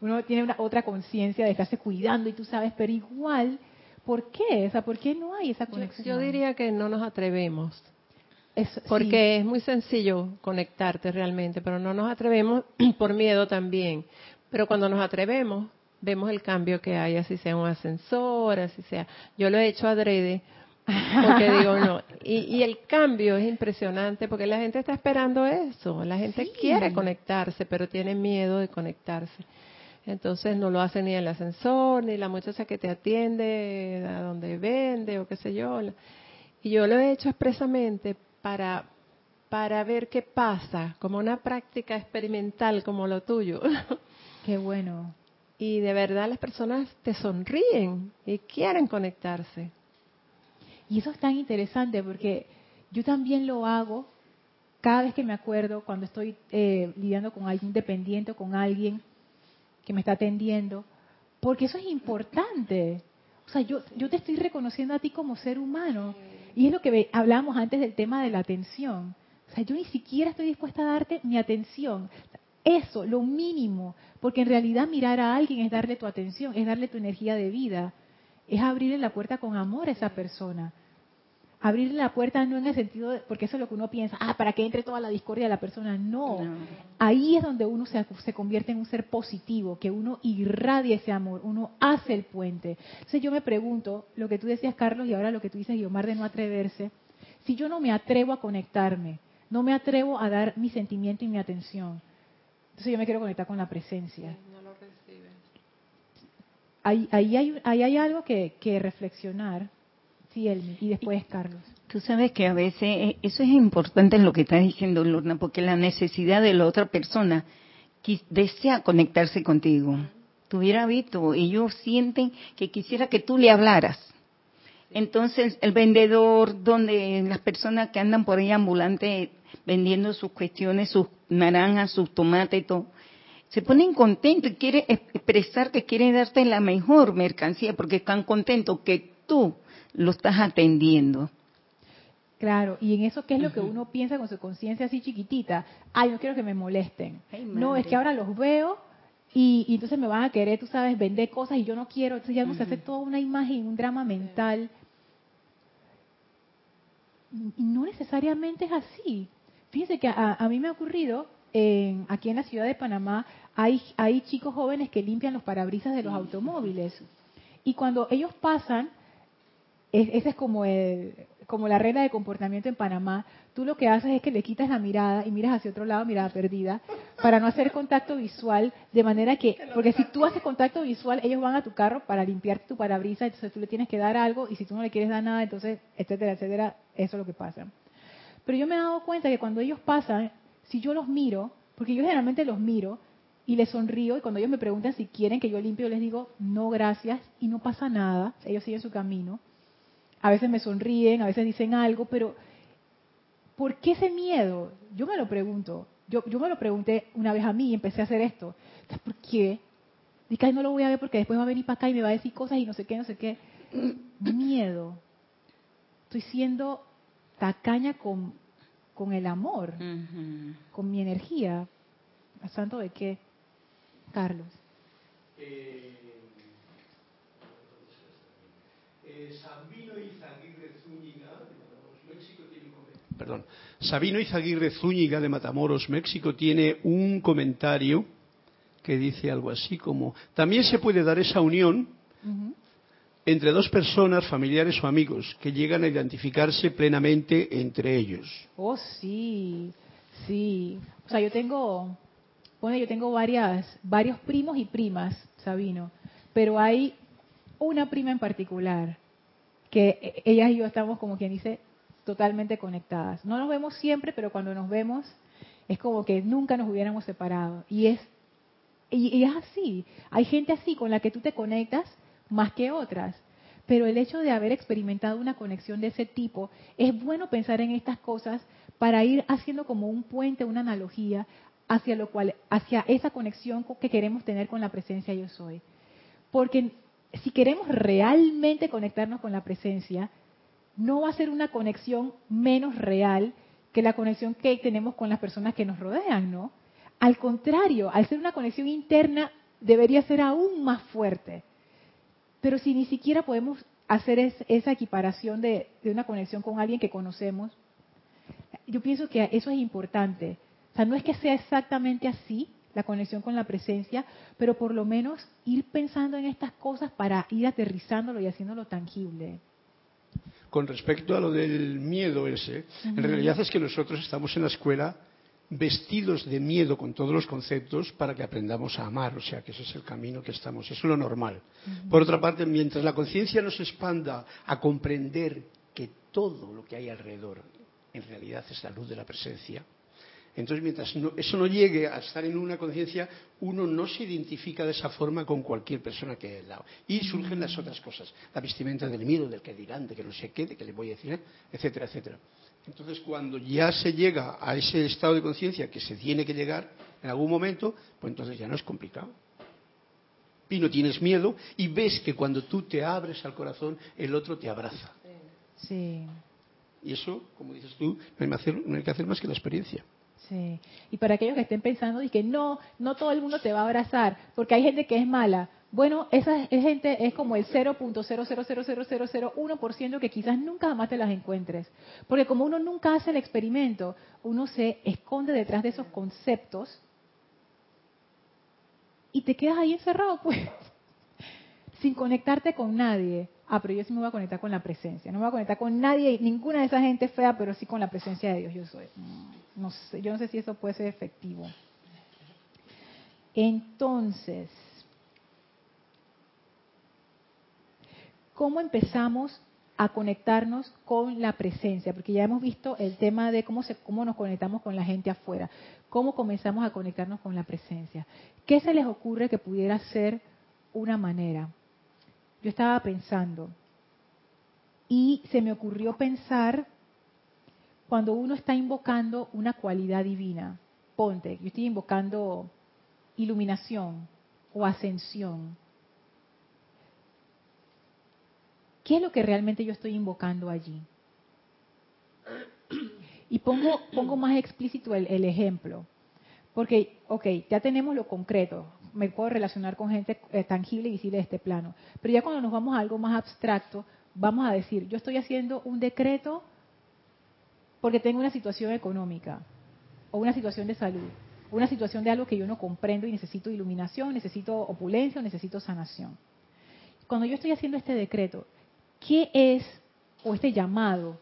uno tiene una otra conciencia de estarse cuidando y tú sabes, pero igual, ¿por qué? O sea, ¿por qué no hay esa conexión? yo diría que no nos atrevemos, Eso- sí. porque es muy sencillo conectarte realmente, pero no nos atrevemos *clears throat* por miedo también. Pero cuando nos atrevemos, vemos el cambio que hay, así sea un ascensor, así sea. Yo lo he hecho adrede, porque *laughs* digo no. Y, y el cambio es impresionante, porque la gente está esperando eso. La gente Sí. quiere conectarse, pero tiene miedo de conectarse. Entonces no lo hace ni el ascensor, ni la muchacha que te atiende a donde vende o qué sé yo. Y yo lo he hecho expresamente para, para ver qué pasa, como una práctica experimental como lo tuyo. *laughs* Qué bueno. y de verdad las personas te sonríen y quieren conectarse. Y eso es tan interesante porque yo también lo hago cada vez que me acuerdo cuando estoy eh, lidiando con algún dependiente o con alguien que me está atendiendo, porque eso es importante. O sea, yo, yo te estoy reconociendo a ti como ser humano. Y es lo que hablamos antes del tema de la atención. O sea, yo ni siquiera estoy dispuesta a darte mi atención. Eso, lo mínimo. Porque en realidad mirar a alguien es darle tu atención, es darle tu energía de vida. Es abrirle la puerta con amor a esa persona. Abrirle la puerta no en el sentido, de, porque eso es lo que uno piensa, ah, para que entre toda la discordia de la persona. No. No. Ahí es donde uno se, se convierte en un ser positivo, que uno irradia ese amor, uno hace el puente. Entonces yo me pregunto, lo que tú decías, Carlos, y ahora lo que tú dices, Guiomar, de no atreverse, si yo no me atrevo a conectarme, no me atrevo a dar mi sentimiento y mi atención, entonces yo me quiero conectar con la presencia. Ahí, ahí, hay, ahí hay algo que, que reflexionar. Y después Carlos. Tú sabes que a veces eh, eso es importante en lo que estás diciendo, Lorna, porque la necesidad de la otra persona quis- desea conectarse contigo. Te hubiera visto, ellos sienten que quisiera que tú le hablaras. Entonces, el vendedor, donde las personas que andan por ahí ambulantes vendiendo sus cuestiones, sus naranjas, sus tomates y todo, se ponen contentos y quieren expresar que quieren darte la mejor mercancía porque están contentos que tú lo estás atendiendo. Claro, y en eso, ¿qué es lo que uno piensa con su conciencia así chiquitita? Ay, no quiero que me molesten. Ay, no, es que ahora los veo y, y entonces me van a querer, tú sabes, vender cosas y yo no quiero. Entonces ya uno se hace toda una imagen, un drama mental. Y no necesariamente es así. Fíjense que a, a mí me ha ocurrido, en, aquí en la ciudad de Panamá, hay, hay chicos jóvenes que limpian los parabrisas de los automóviles. Y cuando ellos pasan, esa es como, el- como la regla de comportamiento en Panamá. Tú lo que haces es que le quitas la mirada y miras hacia otro lado, mirada perdida, para no hacer contacto visual, de manera que, porque si tú haces contacto visual, ellos van a tu carro para limpiarte tu parabrisas, entonces tú le tienes que dar algo, y si tú no le quieres dar nada, entonces, etcétera, etcétera, eso es lo que pasa. Pero yo me he dado cuenta que cuando ellos pasan, si yo los miro, porque yo generalmente los miro, y les sonrío y cuando ellos me preguntan si quieren que yo limpie, yo les digo, no, gracias, y no pasa nada, ellos siguen su camino. A veces me sonríen, a veces dicen algo, pero ¿por qué ese miedo? Yo me lo pregunto. Yo, yo me lo pregunté una vez a mí y empecé a hacer esto. ¿Por qué? Dije, no lo voy a ver porque después va a venir para acá y me va a decir cosas y no sé qué, no sé qué. Miedo. Estoy siendo tacaña con, con el amor, con mi energía. ¿A santo de qué? Carlos. Eh, Sabino Izaguirre Zúñiga de Matamoros, México tiene un Perdón. Sabino Izaguirre Zúñiga de Matamoros, México tiene un comentario que dice algo así como, también se puede dar esa unión entre dos personas, familiares o amigos, que llegan a identificarse plenamente entre ellos. Oh, sí, sí. O sea, yo tengo, bueno, yo tengo varias, varios primos y primas, Sabino, pero hay una prima en particular que ellas y yo estamos, como quien dice, totalmente conectadas. No nos vemos siempre, pero cuando nos vemos es como que nunca nos hubiéramos separado. Y es, y, es así. Hay gente así con la que tú te conectas más que otras. Pero el hecho de haber experimentado una conexión de ese tipo, es bueno pensar en estas cosas para ir haciendo como un puente, una analogía hacia lo cual, hacia esa conexión que queremos tener con la presencia yo soy. Porque si queremos realmente conectarnos con la presencia, no va a ser una conexión menos real que la conexión que tenemos con las personas que nos rodean, ¿no? Al contrario, al ser una conexión interna, debería ser aún más fuerte. Pero si ni siquiera podemos hacer esa equiparación de, una conexión con alguien que conocemos, yo pienso que eso es importante. O sea, no es que sea exactamente así la conexión con la presencia, pero por lo menos ir pensando en estas cosas para ir aterrizándolo y haciéndolo tangible. Con respecto a lo del miedo ese, en realidad es que nosotros estamos en la escuela vestidos de miedo con todos los conceptos para que aprendamos a amar, o sea que ese es el camino que estamos, eso es lo normal. Por otra parte, mientras la conciencia nos expanda a comprender que todo lo que hay alrededor en realidad es la luz de la presencia, entonces mientras eso no llegue a estar en una conciencia, uno no se identifica de esa forma con cualquier persona que hay al lado. Y surgen las otras cosas, la vestimenta del miedo, del que dirán, de que no sé qué, de que le voy a decir, ¿eh? etcétera, etcétera. Entonces, cuando ya se llega a ese estado de conciencia que se tiene que llegar en algún momento, pues entonces ya no es complicado. Y no tienes miedo y ves que cuando tú te abres al corazón, el otro te abraza. Sí. Y eso, como dices tú, no hay, que hacer más que la experiencia. Sí. Y para aquellos que estén pensando que no, no todo el mundo te va a abrazar, porque hay gente que es mala. Bueno, esa gente es como el 0.0000001% que quizás nunca jamás te las encuentres. Porque como uno nunca hace el experimento, uno se esconde detrás de esos conceptos y te quedas ahí encerrado, *laughs* pues, sin conectarte con nadie. Ah, pero yo sí me voy a conectar con la presencia. No me voy a conectar con nadie, ninguna de esa gente fea, pero sí con la presencia de Dios. Yo soy. No sé, yo no sé si eso puede ser efectivo. Entonces, ¿cómo empezamos a conectarnos con la presencia? Porque ya hemos visto el tema de cómo, se, cómo nos conectamos con la gente afuera. ¿Cómo comenzamos a conectarnos con la presencia? ¿Qué se les ocurre que pudiera ser una manera? Yo estaba pensando y se me ocurrió pensar cuando uno está invocando una cualidad divina. Ponte, yo estoy invocando iluminación o ascensión ¿Qué es lo que realmente yo estoy invocando allí? Y pongo, pongo más explícito el, ejemplo. Porque, ok, ya tenemos lo concreto. Me puedo relacionar con gente eh, tangible y visible de este plano. Pero ya cuando nos vamos a algo más abstracto, vamos a decir, yo estoy haciendo un decreto porque tengo una situación económica, o una situación de salud, o una situación de algo que yo no comprendo y necesito iluminación, necesito opulencia, necesito sanación. Cuando yo estoy haciendo este decreto, ¿Qué es, o este llamado,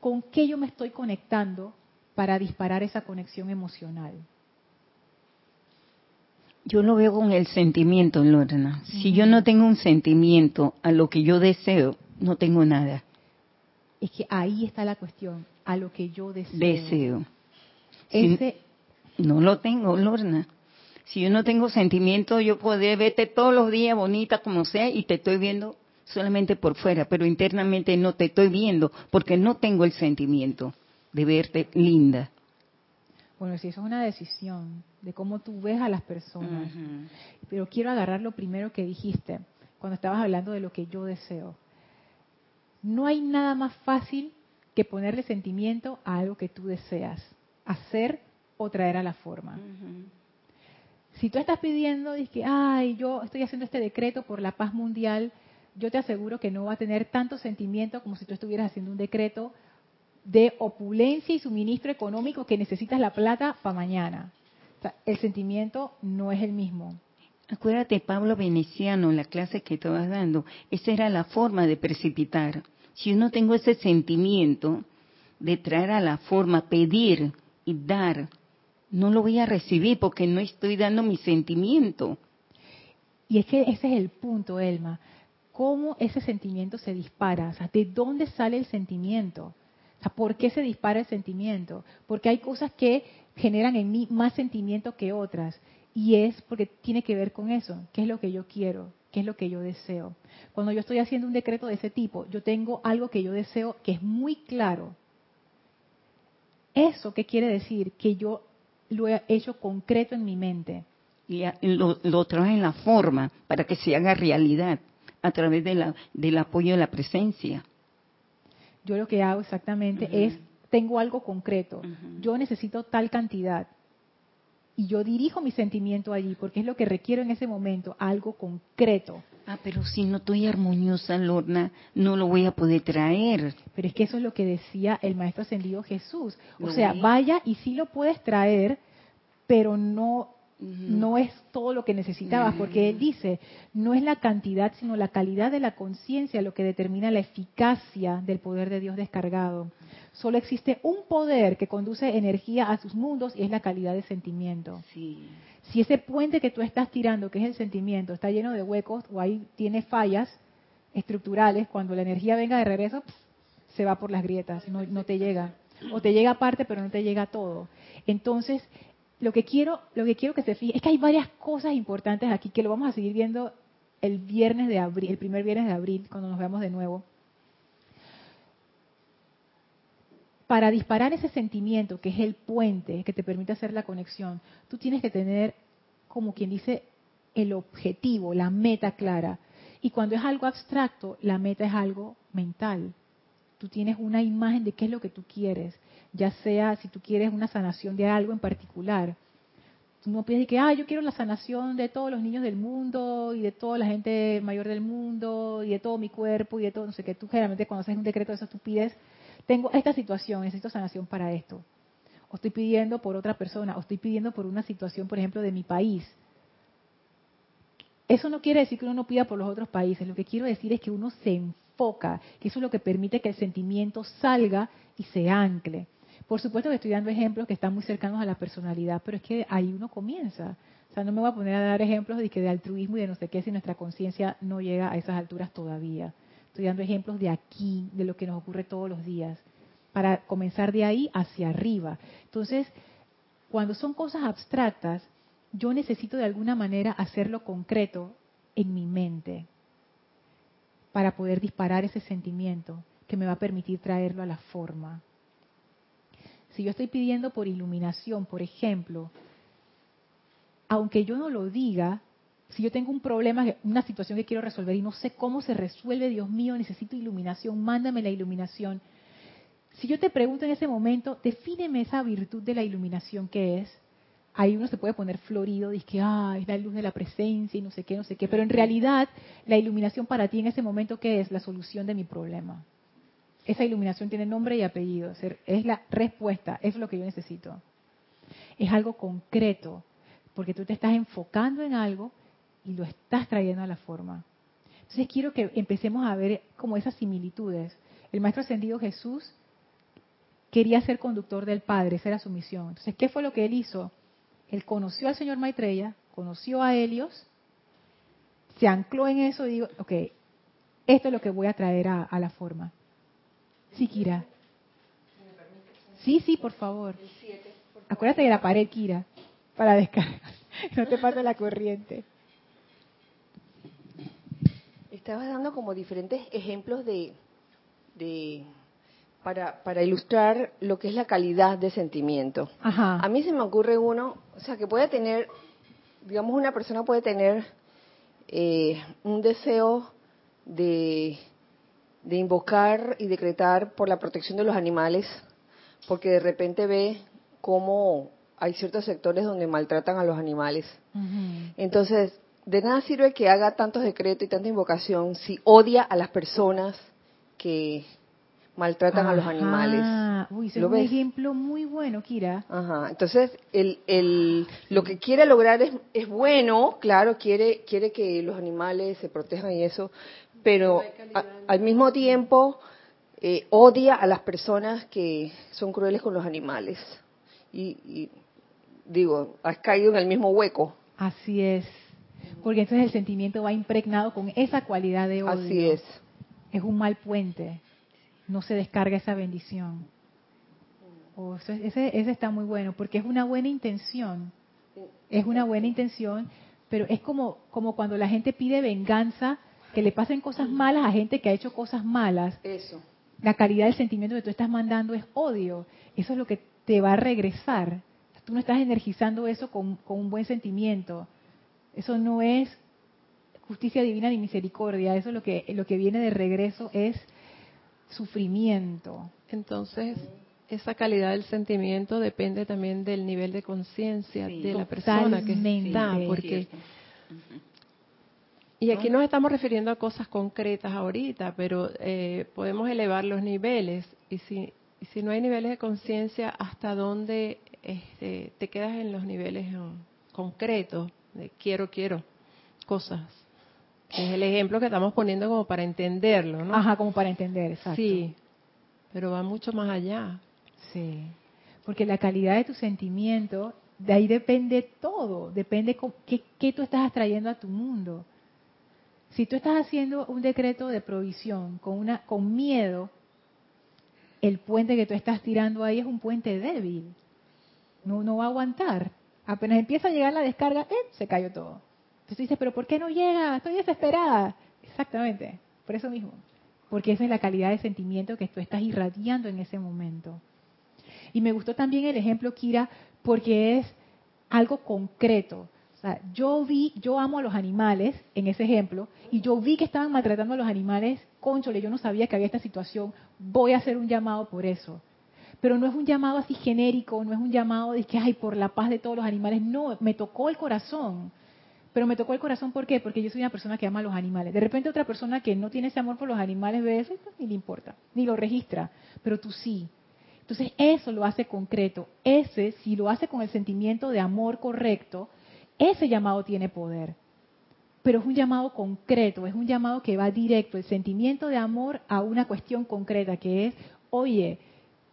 con qué yo me estoy conectando para disparar esa conexión emocional? Yo lo veo con el sentimiento, Lorena. Si yo no tengo un sentimiento a lo que yo deseo, no tengo nada. Es que ahí está la cuestión, a lo que yo deseo. Deseo. Ese... no lo tengo, Lorna. Si yo no tengo sentimiento, yo podré verte todos los días bonita como sea y te estoy viendo solamente por fuera, pero internamente no te estoy viendo porque no tengo el sentimiento de verte linda. Bueno, si eso es una decisión de cómo tú ves a las personas, pero quiero agarrar lo primero que dijiste cuando estabas hablando de lo que yo deseo. No hay nada más fácil que ponerle sentimiento a algo que tú deseas, hacer o traer a la forma. Si tú estás pidiendo, que, ay, yo estoy haciendo este decreto por la paz mundial, yo te aseguro que no va a tener tanto sentimiento como si tú estuvieras haciendo un decreto de opulencia y suministro económico que necesitas la plata para mañana. el sentimiento no es el mismo. Acuérdate, Pablo Veneciano, la clase que estabas dando, esa era la forma de precipitar. Si yo no tengo ese sentimiento de traer a la forma, pedir y dar, no lo voy a recibir porque no estoy dando mi sentimiento. Y es que ese es el punto, Elma. ¿Cómo ese sentimiento se dispara? ¿de dónde sale el sentimiento? ¿por qué se dispara el sentimiento? Porque hay cosas que generan en mí más sentimiento que otras. Y es porque tiene que ver con eso. ¿Qué es lo que yo quiero? ¿Qué es lo que yo deseo? Cuando yo estoy haciendo un decreto de ese tipo, yo tengo algo que yo deseo que es muy claro. ¿Eso qué quiere decir? Que yo lo he hecho concreto en mi mente. Y lo, lo trae en la forma para que se haga realidad a través de la, del apoyo de la presencia yo lo que hago exactamente es, tengo algo concreto, yo necesito tal cantidad y yo dirijo mi sentimiento allí porque es lo que requiero en ese momento, algo concreto. Ah, pero si no estoy armoniosa, Lorna, no lo voy a poder traer. Pero es que eso es lo que decía el Maestro Ascendido Jesús. O sea, vaya y sí lo puedes traer, pero no no es todo lo que necesitabas, porque él dice, no es la cantidad, sino la calidad de la conciencia lo que determina la eficacia del poder de Dios descargado. Solo existe un poder que conduce energía a sus mundos y es la calidad de sentimiento. Si ese puente que tú estás tirando, que es el sentimiento, está lleno de huecos o ahí tiene fallas estructurales, cuando la energía venga de regreso, se va por las grietas, no, no te llega. O te llega parte, pero no te llega todo. Entonces, lo que quiero, lo que quiero que se fije es que hay varias cosas importantes aquí que lo vamos a seguir viendo el viernes de abril, el primer viernes de abril, cuando nos veamos de nuevo. Para disparar ese sentimiento, que es el puente que te permite hacer la conexión, tú tienes que tener, como quien dice, el objetivo, la meta clara. Y cuando es algo abstracto, la meta es algo mental. Tú tienes una imagen de qué es lo que tú quieres ya sea si tú quieres una sanación de algo en particular. Tú no piensas que, ah, yo quiero la sanación de todos los niños del mundo y de toda la gente mayor del mundo y de todo mi cuerpo y de todo, no sé qué. Tú generalmente cuando haces un decreto de eso, tú pides, tengo esta situación, necesito sanación para esto. O estoy pidiendo por otra persona, o estoy pidiendo por una situación, por ejemplo, de mi país. Eso no quiere decir que uno no pida por los otros países. Lo que quiero decir es que uno se enfoca, que eso es lo que permite que el sentimiento salga y se ancle. Por supuesto que estoy dando ejemplos que están muy cercanos a la personalidad, pero es que ahí uno comienza. O sea, no me voy a poner a dar ejemplos de que de altruismo y de no sé qué si nuestra conciencia no llega a esas alturas todavía. Estoy dando ejemplos de aquí, de lo que nos ocurre todos los días, para comenzar de ahí hacia arriba. Entonces, cuando son cosas abstractas, yo necesito de alguna manera hacerlo concreto en mi mente para poder disparar ese sentimiento que me va a permitir traerlo a la forma. Si yo estoy pidiendo por iluminación, por ejemplo, aunque yo no lo diga, si yo tengo un problema, una situación que quiero resolver y no sé cómo se resuelve, Dios mío, necesito iluminación, mándame la iluminación. Si yo te pregunto en ese momento, defíneme esa virtud de la iluminación que es, ahí uno se puede poner florido, dice que ah, es la luz de la presencia y no sé qué, no sé qué, pero en realidad la iluminación para ti en ese momento, ¿qué es? La solución de mi problema esa iluminación tiene nombre y apellido, es la respuesta, es lo que yo necesito. Es algo concreto, porque tú te estás enfocando en algo y lo estás trayendo a la forma. Entonces quiero que empecemos a ver como esas similitudes. El Maestro Ascendido Jesús quería ser conductor del Padre, esa era su misión. Entonces, ¿qué fue lo que él hizo? Él conoció al Señor Maitreya, conoció a Helios, se ancló en eso y dijo, ok, esto es lo que voy a traer a, a la forma. Sí, Kira. Sí, sí, por favor. Acuérdate de la pared, Kira, para descargar. *laughs* no te pase la corriente. Estabas dando como diferentes ejemplos de, de para, para ilustrar lo que es la calidad de sentimiento. Ajá. A mí se me ocurre uno, o sea, que puede tener, digamos, una persona puede tener eh, un deseo de, de invocar y decretar por la protección de los animales, porque de repente ve cómo hay ciertos sectores donde maltratan a los animales. Entonces, de nada sirve que haga tantos decretos y tanta invocación si odia a las personas que maltratan a los animales. Uy, es ¿Lo un ves? ejemplo muy bueno, Kira. Ajá. Entonces, el, el, lo que quiere lograr es, es bueno, claro, quiere, quiere que los animales se protejan y eso, pero a- al mismo tiempo eh, odia a las personas que son crueles con los animales. Y, y digo, has caído en el mismo hueco. Así es. Porque entonces el sentimiento va impregnado con esa cualidad de odio. Así es. Es un mal puente. No se descarga esa bendición. Oh, eso es- ese, ese está muy bueno, porque es una buena intención. Es una buena intención, pero es como, como cuando la gente pide venganza, que le pasen cosas malas a gente que ha hecho cosas malas. Eso. La calidad del sentimiento que tú estás mandando es odio. Eso es lo que te va a regresar. Tú no estás energizando eso con, con un buen sentimiento. Eso no es justicia divina ni misericordia. Eso lo que, lo que viene de regreso es sufrimiento. Entonces, esa calidad del sentimiento depende también del nivel de conciencia Sí. de la persona que está, Sí, es porque. Y aquí nos estamos refiriendo a cosas concretas ahorita, pero eh, podemos elevar los niveles y si y si no hay niveles de conciencia, ¿hasta dónde este, te quedas en los niveles um, concretos de quiero, quiero cosas? Es el ejemplo que estamos poniendo como para entenderlo, ¿no? Ajá, como para entender, exacto. Sí, pero va mucho más allá. Sí, porque la calidad de tu sentimiento, de ahí depende todo, depende con- qué, qué tú estás atrayendo a tu mundo. Si tú estás haciendo un decreto de provisión con, una, con miedo, el puente que tú estás tirando ahí es un puente débil. No, va a aguantar. Apenas empieza a llegar la descarga, ¡eh! se cayó todo. Entonces tú dices, pero ¿por qué no llega? Estoy desesperada. Exactamente, por eso mismo. Porque esa es la calidad de sentimiento que tú estás irradiando en ese momento. Y me gustó también el ejemplo, Kira, porque es algo concreto. O sea, yo vi, yo amo a los animales en ese ejemplo, y yo vi que estaban maltratando a los animales, conchole, yo no sabía que había esta situación, voy a hacer un llamado por eso. Pero no es un llamado así genérico, no es un llamado de que, ay, por la paz de todos los animales, no, me tocó el corazón. Pero me tocó el corazón, ¿por qué? Porque yo soy una persona que ama a los animales. De repente otra persona que no tiene ese amor por los animales ve eso y pues, ni le importa, ni lo registra, pero tú sí. Entonces eso lo hace concreto. Ese, si lo hace con el sentimiento de amor correcto, ese llamado tiene poder. Pero es un llamado concreto, es un llamado que va directo, el sentimiento de amor a una cuestión concreta, que es, oye,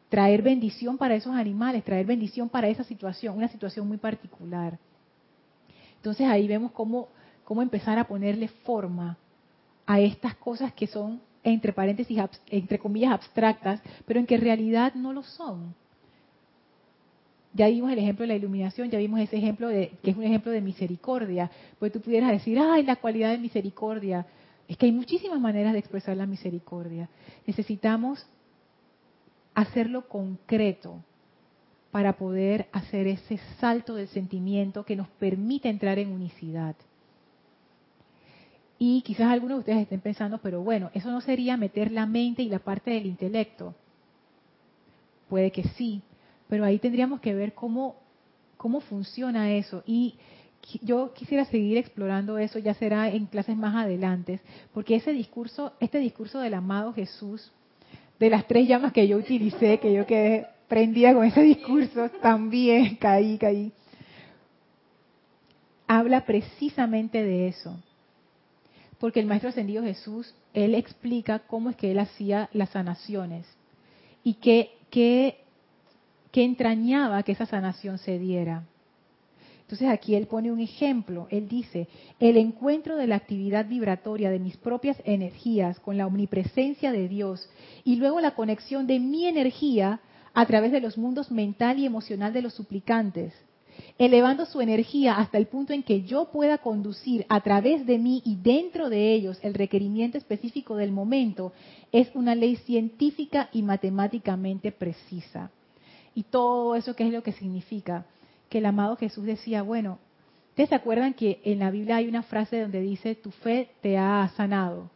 traer bendición para esos animales, traer bendición para esa situación, una situación muy particular. Entonces ahí vemos cómo, cómo empezar a ponerle forma a estas cosas que son, entre paréntesis, entre comillas, abstractas, pero en que en realidad no lo son. Ya vimos el ejemplo de la iluminación, ya vimos ese ejemplo de, que es un ejemplo de misericordia. Pues tú pudieras decir, ay, la cualidad de misericordia. Es que hay muchísimas maneras de expresar la misericordia. Necesitamos hacerlo concreto para poder hacer ese salto del sentimiento que nos permite entrar en unicidad. Y quizás algunos de ustedes estén pensando, pero bueno, eso no sería meter la mente y la parte del intelecto. Puede que sí, pero ahí tendríamos que ver cómo, cómo funciona eso. Y yo quisiera seguir explorando eso, ya será en clases más adelante, porque ese discurso, este discurso del amado Jesús, de las tres llamas que yo utilicé, que yo quedé prendida con ese discurso, también *laughs* caí, caí, habla precisamente de eso. Porque el Maestro Ascendido Jesús, él explica cómo es que él hacía las sanaciones y qué, qué, qué entrañaba que esa sanación se diera. Entonces aquí él pone un ejemplo. Él dice, el encuentro de la actividad vibratoria de mis propias energías con la omnipresencia de Dios y luego la conexión de mi energía a través de los mundos mental y emocional de los suplicantes. elevando su energía hasta el punto en que yo pueda conducir a través de mí y dentro de ellos el requerimiento específico del momento, es una ley científica y matemáticamente precisa. Y todo eso, ¿qué es lo que significa? Que el amado Jesús decía, bueno, ¿ustedes se acuerdan que en la Biblia hay una frase donde dice, tu fe te ha sanado?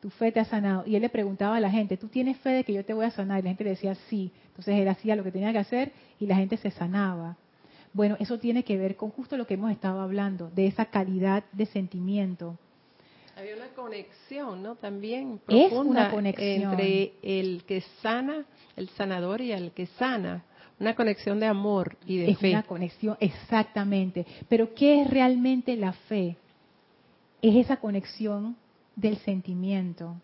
Tu fe te ha sanado. Y él le preguntaba a la gente, ¿tú tienes fe de que yo te voy a sanar? Y la gente le decía, sí. Entonces él hacía lo que tenía que hacer y la gente se sanaba. Bueno, eso tiene que ver con justo lo que hemos estado hablando, de esa calidad de sentimiento. Había una conexión, ¿no? También profunda es una conexión. entre el que sana, el sanador y el que sana. Una conexión de amor y de fe. Es una conexión, exactamente. Pero ¿qué es realmente la fe? Es esa conexión del sentimiento.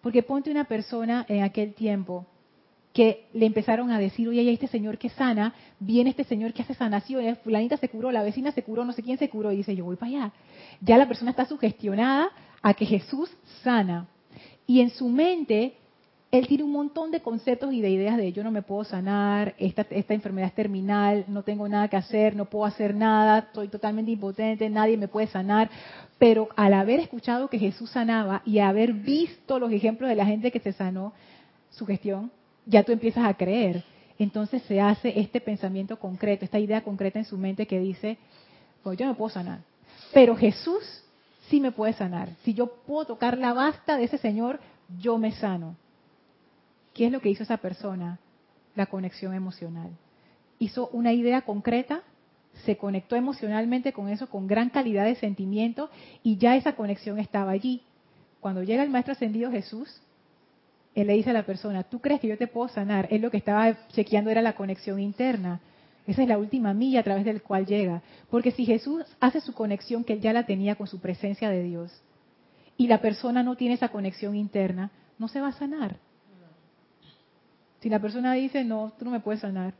Porque ponte una persona en aquel tiempo que le empezaron a decir, oye, este señor que sana, viene este señor que hace sanaciones, fulanita se curó, la vecina se curó, no sé quién se curó, y dice, yo voy para allá. Ya la persona está sugestionada a que Jesús sana. Y en su mente, él tiene un montón de conceptos y de ideas de yo no me puedo sanar, esta, esta enfermedad es terminal, no tengo nada que hacer, no puedo hacer nada, estoy totalmente impotente, nadie me puede sanar. Pero al haber escuchado que Jesús sanaba y haber visto los ejemplos de la gente que se sanó, su gestión ya tú empiezas a creer. Entonces se hace este pensamiento concreto, esta idea concreta en su mente que dice, pues yo no puedo sanar, pero Jesús sí me puede sanar. Si yo puedo tocar la basta de ese Señor, yo me sano. ¿Qué es lo que hizo esa persona? La conexión emocional. Hizo una idea concreta, se conectó emocionalmente con eso, con gran calidad de sentimiento, y ya esa conexión estaba allí. Cuando llega el Maestro Ascendido Jesús, él le dice a la persona, ¿tú crees que yo te puedo sanar? Él lo que estaba chequeando era la conexión interna. Esa es la última milla a través del cual llega. Porque si Jesús hace su conexión que él ya la tenía con su presencia de Dios, y la persona no tiene esa conexión interna, no se va a sanar. Si la persona dice, no, tú no me puedes sanar,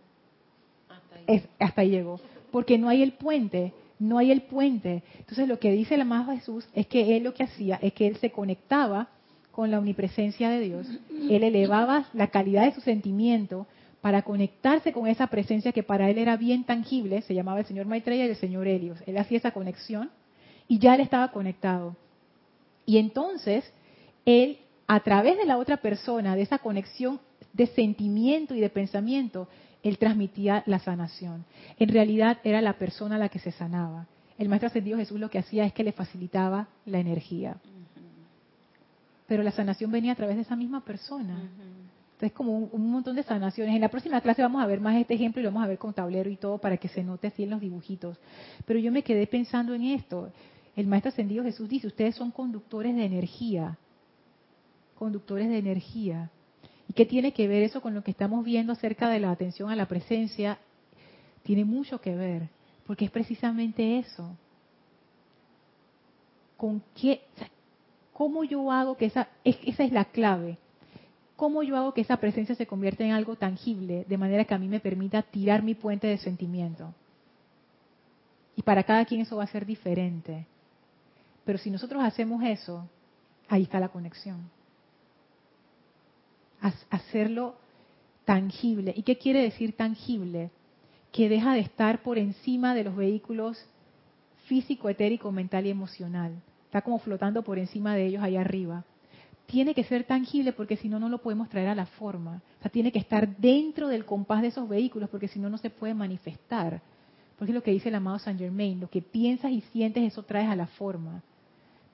hasta ahí, es, hasta ahí llegó. Porque no hay el puente, no hay el puente. Entonces lo que dice el amado Jesús es que él lo que hacía es que él se conectaba con la omnipresencia de Dios, él elevaba la calidad de su sentimiento para conectarse con esa presencia que para él era bien tangible, se llamaba el señor Maitreya y el señor Helios. Él hacía esa conexión y ya él estaba conectado. Y entonces, él, a través de la otra persona, de esa conexión de sentimiento y de pensamiento, él transmitía la sanación. En realidad era la persona la que se sanaba. El Maestro Ascendido Jesús lo que hacía es que le facilitaba la energía pero la sanación venía a través de esa misma persona. Entonces, como un, montón de sanaciones. En la próxima clase vamos a ver más este ejemplo y lo vamos a ver con tablero y todo para que se note así en los dibujitos. Pero yo me quedé pensando en esto. El Maestro Ascendido Jesús dice, ustedes son conductores de energía. Conductores de energía. ¿Y qué tiene que ver eso con lo que estamos viendo acerca de la atención a la presencia? Tiene mucho que ver, porque es precisamente eso. ¿Con qué, ¿Cómo yo hago que esa, esa es la clave? ¿Cómo yo hago que esa presencia se convierta en algo tangible, de manera que a mí me permita tirar mi puente de sentimiento? Y para cada quien eso va a ser diferente. Pero si nosotros hacemos eso, ahí está la conexión. Hacerlo tangible. ¿Y qué quiere decir tangible? Que deja de estar por encima de los vehículos físico, etérico, mental y emocional está como flotando por encima de ellos allá arriba. Tiene que ser tangible porque si no, no lo podemos traer a la forma. O sea, tiene que estar dentro del compás de esos vehículos porque si no, no se puede manifestar. Porque es lo que dice el amado Saint Germain, lo que piensas y sientes, eso traes a la forma.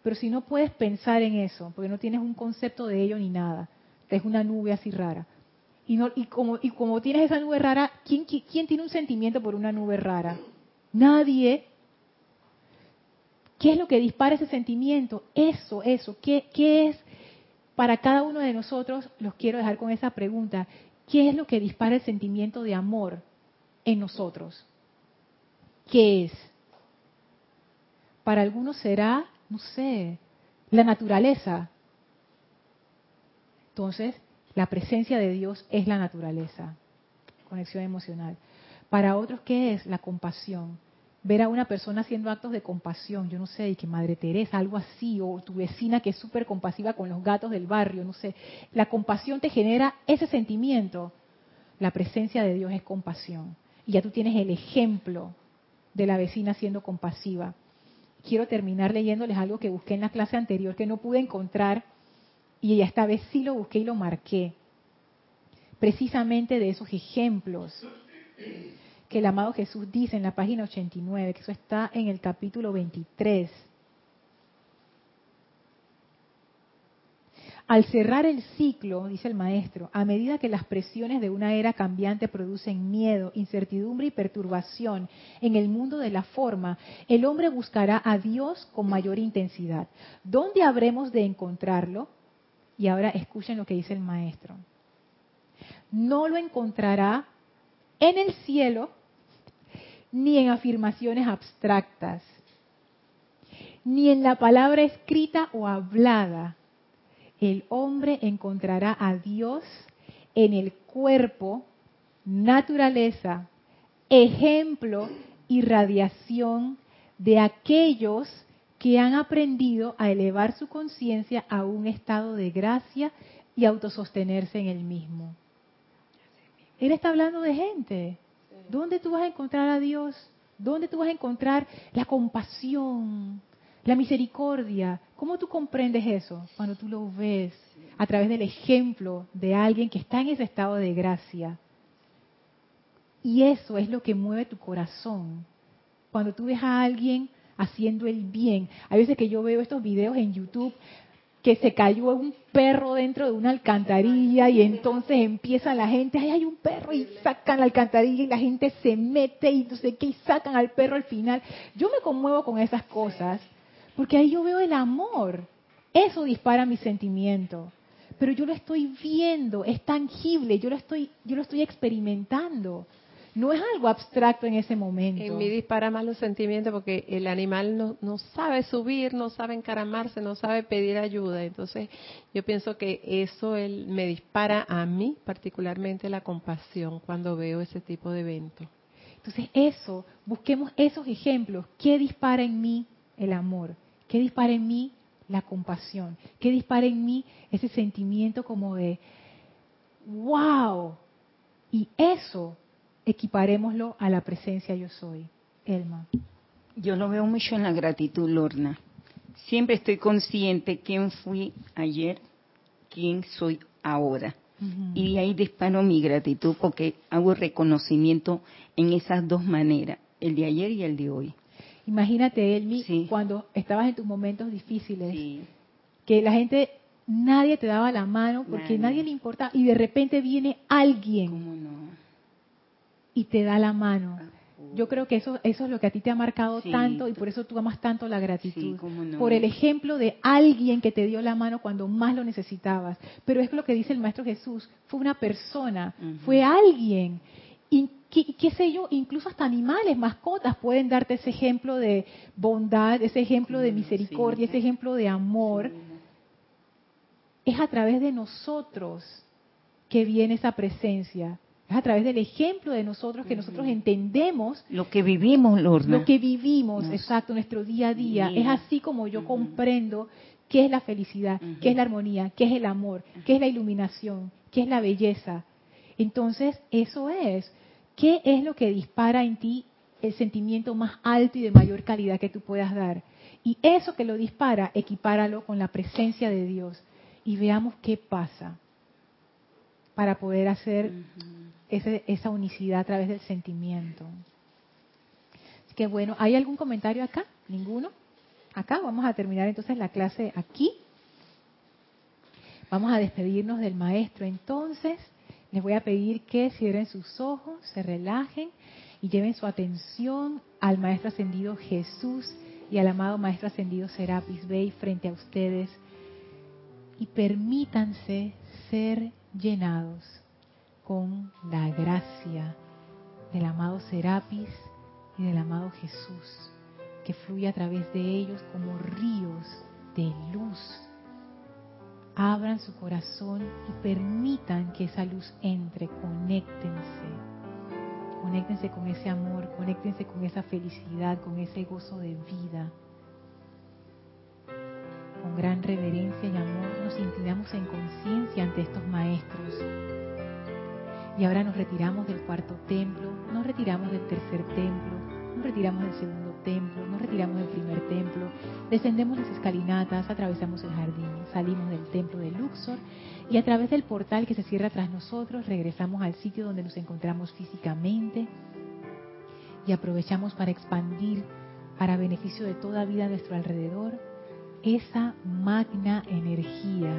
Pero si no puedes pensar en eso, porque no tienes un concepto de ello ni nada, es una nube así rara. Y, no, y, como, y como tienes esa nube rara, ¿quién, ¿quién tiene un sentimiento por una nube rara? Nadie. ¿Qué es lo que dispara ese sentimiento? Eso, eso. ¿Qué, ¿Qué, es para cada uno de nosotros? Los quiero dejar con esa pregunta. ¿Qué es lo que dispara el sentimiento de amor en nosotros? ¿Qué es? Para algunos será, no sé, la naturaleza. Entonces, la presencia de Dios es la naturaleza, conexión emocional. Para otros, ¿qué es? La compasión ver a una persona haciendo actos de compasión, yo no sé, y que Madre Teresa, algo así, o tu vecina que es súper compasiva con los gatos del barrio, no sé, la compasión te genera ese sentimiento. La presencia de Dios es compasión. y ya tú tienes el ejemplo de la vecina siendo compasiva. Quiero terminar leyéndoles algo que busqué en la clase anterior que no pude encontrar y esta vez sí lo busqué y lo marqué. Precisamente de esos ejemplos que el amado Jesús dice en la página 89, que eso está en el capítulo 23. Al cerrar el ciclo, dice el maestro, a medida que las presiones de una era cambiante producen miedo, incertidumbre y perturbación en el mundo de la forma, el hombre buscará a Dios con mayor intensidad. ¿Dónde habremos de encontrarlo? Y ahora escuchen lo que dice el maestro. No lo encontrará en el cielo ni en afirmaciones abstractas, ni en la palabra escrita o hablada el hombre encontrará a Dios en el cuerpo, naturaleza, ejemplo y radiación de aquellos que han aprendido a elevar su conciencia a un estado de gracia y autosostenerse en el mismo. Él está hablando de gente. ¿Dónde tú vas a encontrar a Dios? ¿Dónde tú vas a encontrar la compasión, la misericordia, ¿cómo tú comprendes eso? Cuando tú lo ves a través del ejemplo de alguien que está en ese estado de gracia. Y eso es lo que mueve tu corazón. Cuando tú ves a alguien haciendo el bien. Hay veces que yo veo estos videos en YouTube que se cayó un perro dentro de una alcantarilla y entonces empieza la gente, ay, hay un perro y sacan la alcantarilla y la gente se mete y no sé qué y sacan al perro al final. Yo me conmuevo con esas cosas porque ahí yo veo el amor. Eso dispara mi sentimiento. Pero yo lo estoy viendo, es tangible, yo lo estoy, yo lo estoy experimentando. No es algo abstracto en ese momento. En mí dispara más los sentimientos porque el animal no, no sabe subir, no sabe encaramarse, no sabe pedir ayuda. Entonces yo pienso que eso él, me dispara a mí particularmente la compasión cuando veo ese tipo de eventos. Entonces eso, busquemos esos ejemplos. ¿Qué dispara en mí el amor? ¿Qué dispara en mí la compasión? ¿Qué dispara en mí ese sentimiento como de, wow? Y eso equiparémoslo a la presencia yo soy. Elma. Yo lo veo mucho en la gratitud, Lorna. Siempre estoy consciente quién fui ayer, quién soy ahora. Y ahí disparo mi gratitud porque hago reconocimiento en esas dos maneras, el de ayer y el de hoy. Imagínate, Elmi, cuando estabas en tus momentos difíciles, que la gente, nadie te daba la mano porque nadie, le importaba, y de repente viene alguien y te da la mano. Ah, Yo creo que eso, eso es lo que a ti te ha marcado tanto y por eso tú amas tanto la gratitud. Por el ejemplo de alguien que te dio la mano cuando más lo necesitabas. Pero es lo que dice el Maestro Jesús, fue una persona, fue alguien. Y qué, sé yo, incluso hasta animales, mascotas pueden darte ese ejemplo de bondad, ese ejemplo de misericordia, ese ejemplo de amor. Es a través de nosotros que viene esa presencia. Es a través del ejemplo de nosotros que nosotros entendemos lo que vivimos, Lorna. Lo que vivimos, exacto, nuestro día a día. Es así como yo comprendo qué es la felicidad, qué es la armonía, qué es el amor, qué es la iluminación, qué es la belleza. Entonces, eso es. ¿Qué es lo que dispara en ti el sentimiento más alto y de mayor calidad que tú puedas dar? Y eso que lo dispara, equipáralo con la presencia de Dios y veamos qué pasa para poder hacer esa unicidad a través del sentimiento. Así que bueno, ¿hay algún comentario acá? ¿Ninguno? Acá vamos a terminar entonces la clase aquí. Vamos a despedirnos del maestro entonces. Les voy a pedir que cierren sus ojos, se relajen y lleven su atención al Maestro Ascendido Jesús y al amado Maestro Ascendido Serapis Bey frente a ustedes y permítanse ser llenados con la gracia del amado Serapis y del amado Jesús, que fluye a través de ellos como ríos de luz. Abran su corazón y permitan que esa luz entre, conéctense, conéctense con ese amor, conéctense con esa felicidad, con ese gozo de vida. Con gran reverencia y amor nos inclinamos en conciencia ante estos maestros. Y ahora nos retiramos del cuarto templo, nos retiramos del tercer templo, nos retiramos del segundo templo, nos retiramos del primer templo, descendemos las escalinatas, atravesamos el jardín, salimos del templo de Luxor y a través del portal que se cierra tras nosotros regresamos al sitio donde nos encontramos físicamente y aprovechamos para expandir para beneficio de toda vida a nuestro alrededor esa magna energía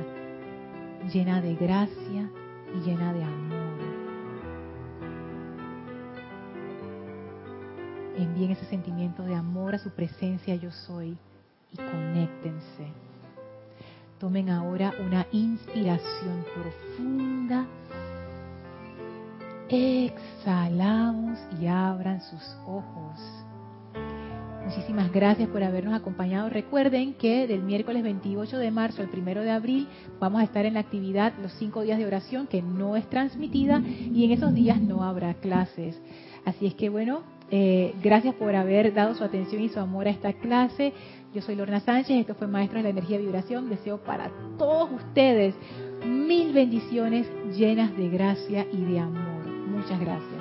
llena de gracia y llena de amor. Envíen ese sentimiento de amor a su presencia yo soy y conéctense. Tomen ahora una inspiración profunda. Exhalamos y abran sus ojos. Muchísimas gracias por habernos acompañado. Recuerden que del miércoles 28 de marzo al 1 de abril vamos a estar en la actividad los cinco días de oración que no es transmitida y en esos días no habrá clases. Así es que bueno, eh, gracias por haber dado su atención y su amor a esta clase. Yo soy Lorna Sánchez, esto fue Maestro de la Energía y Vibración. Deseo para todos ustedes mil bendiciones llenas de gracia y de amor. Muchas gracias.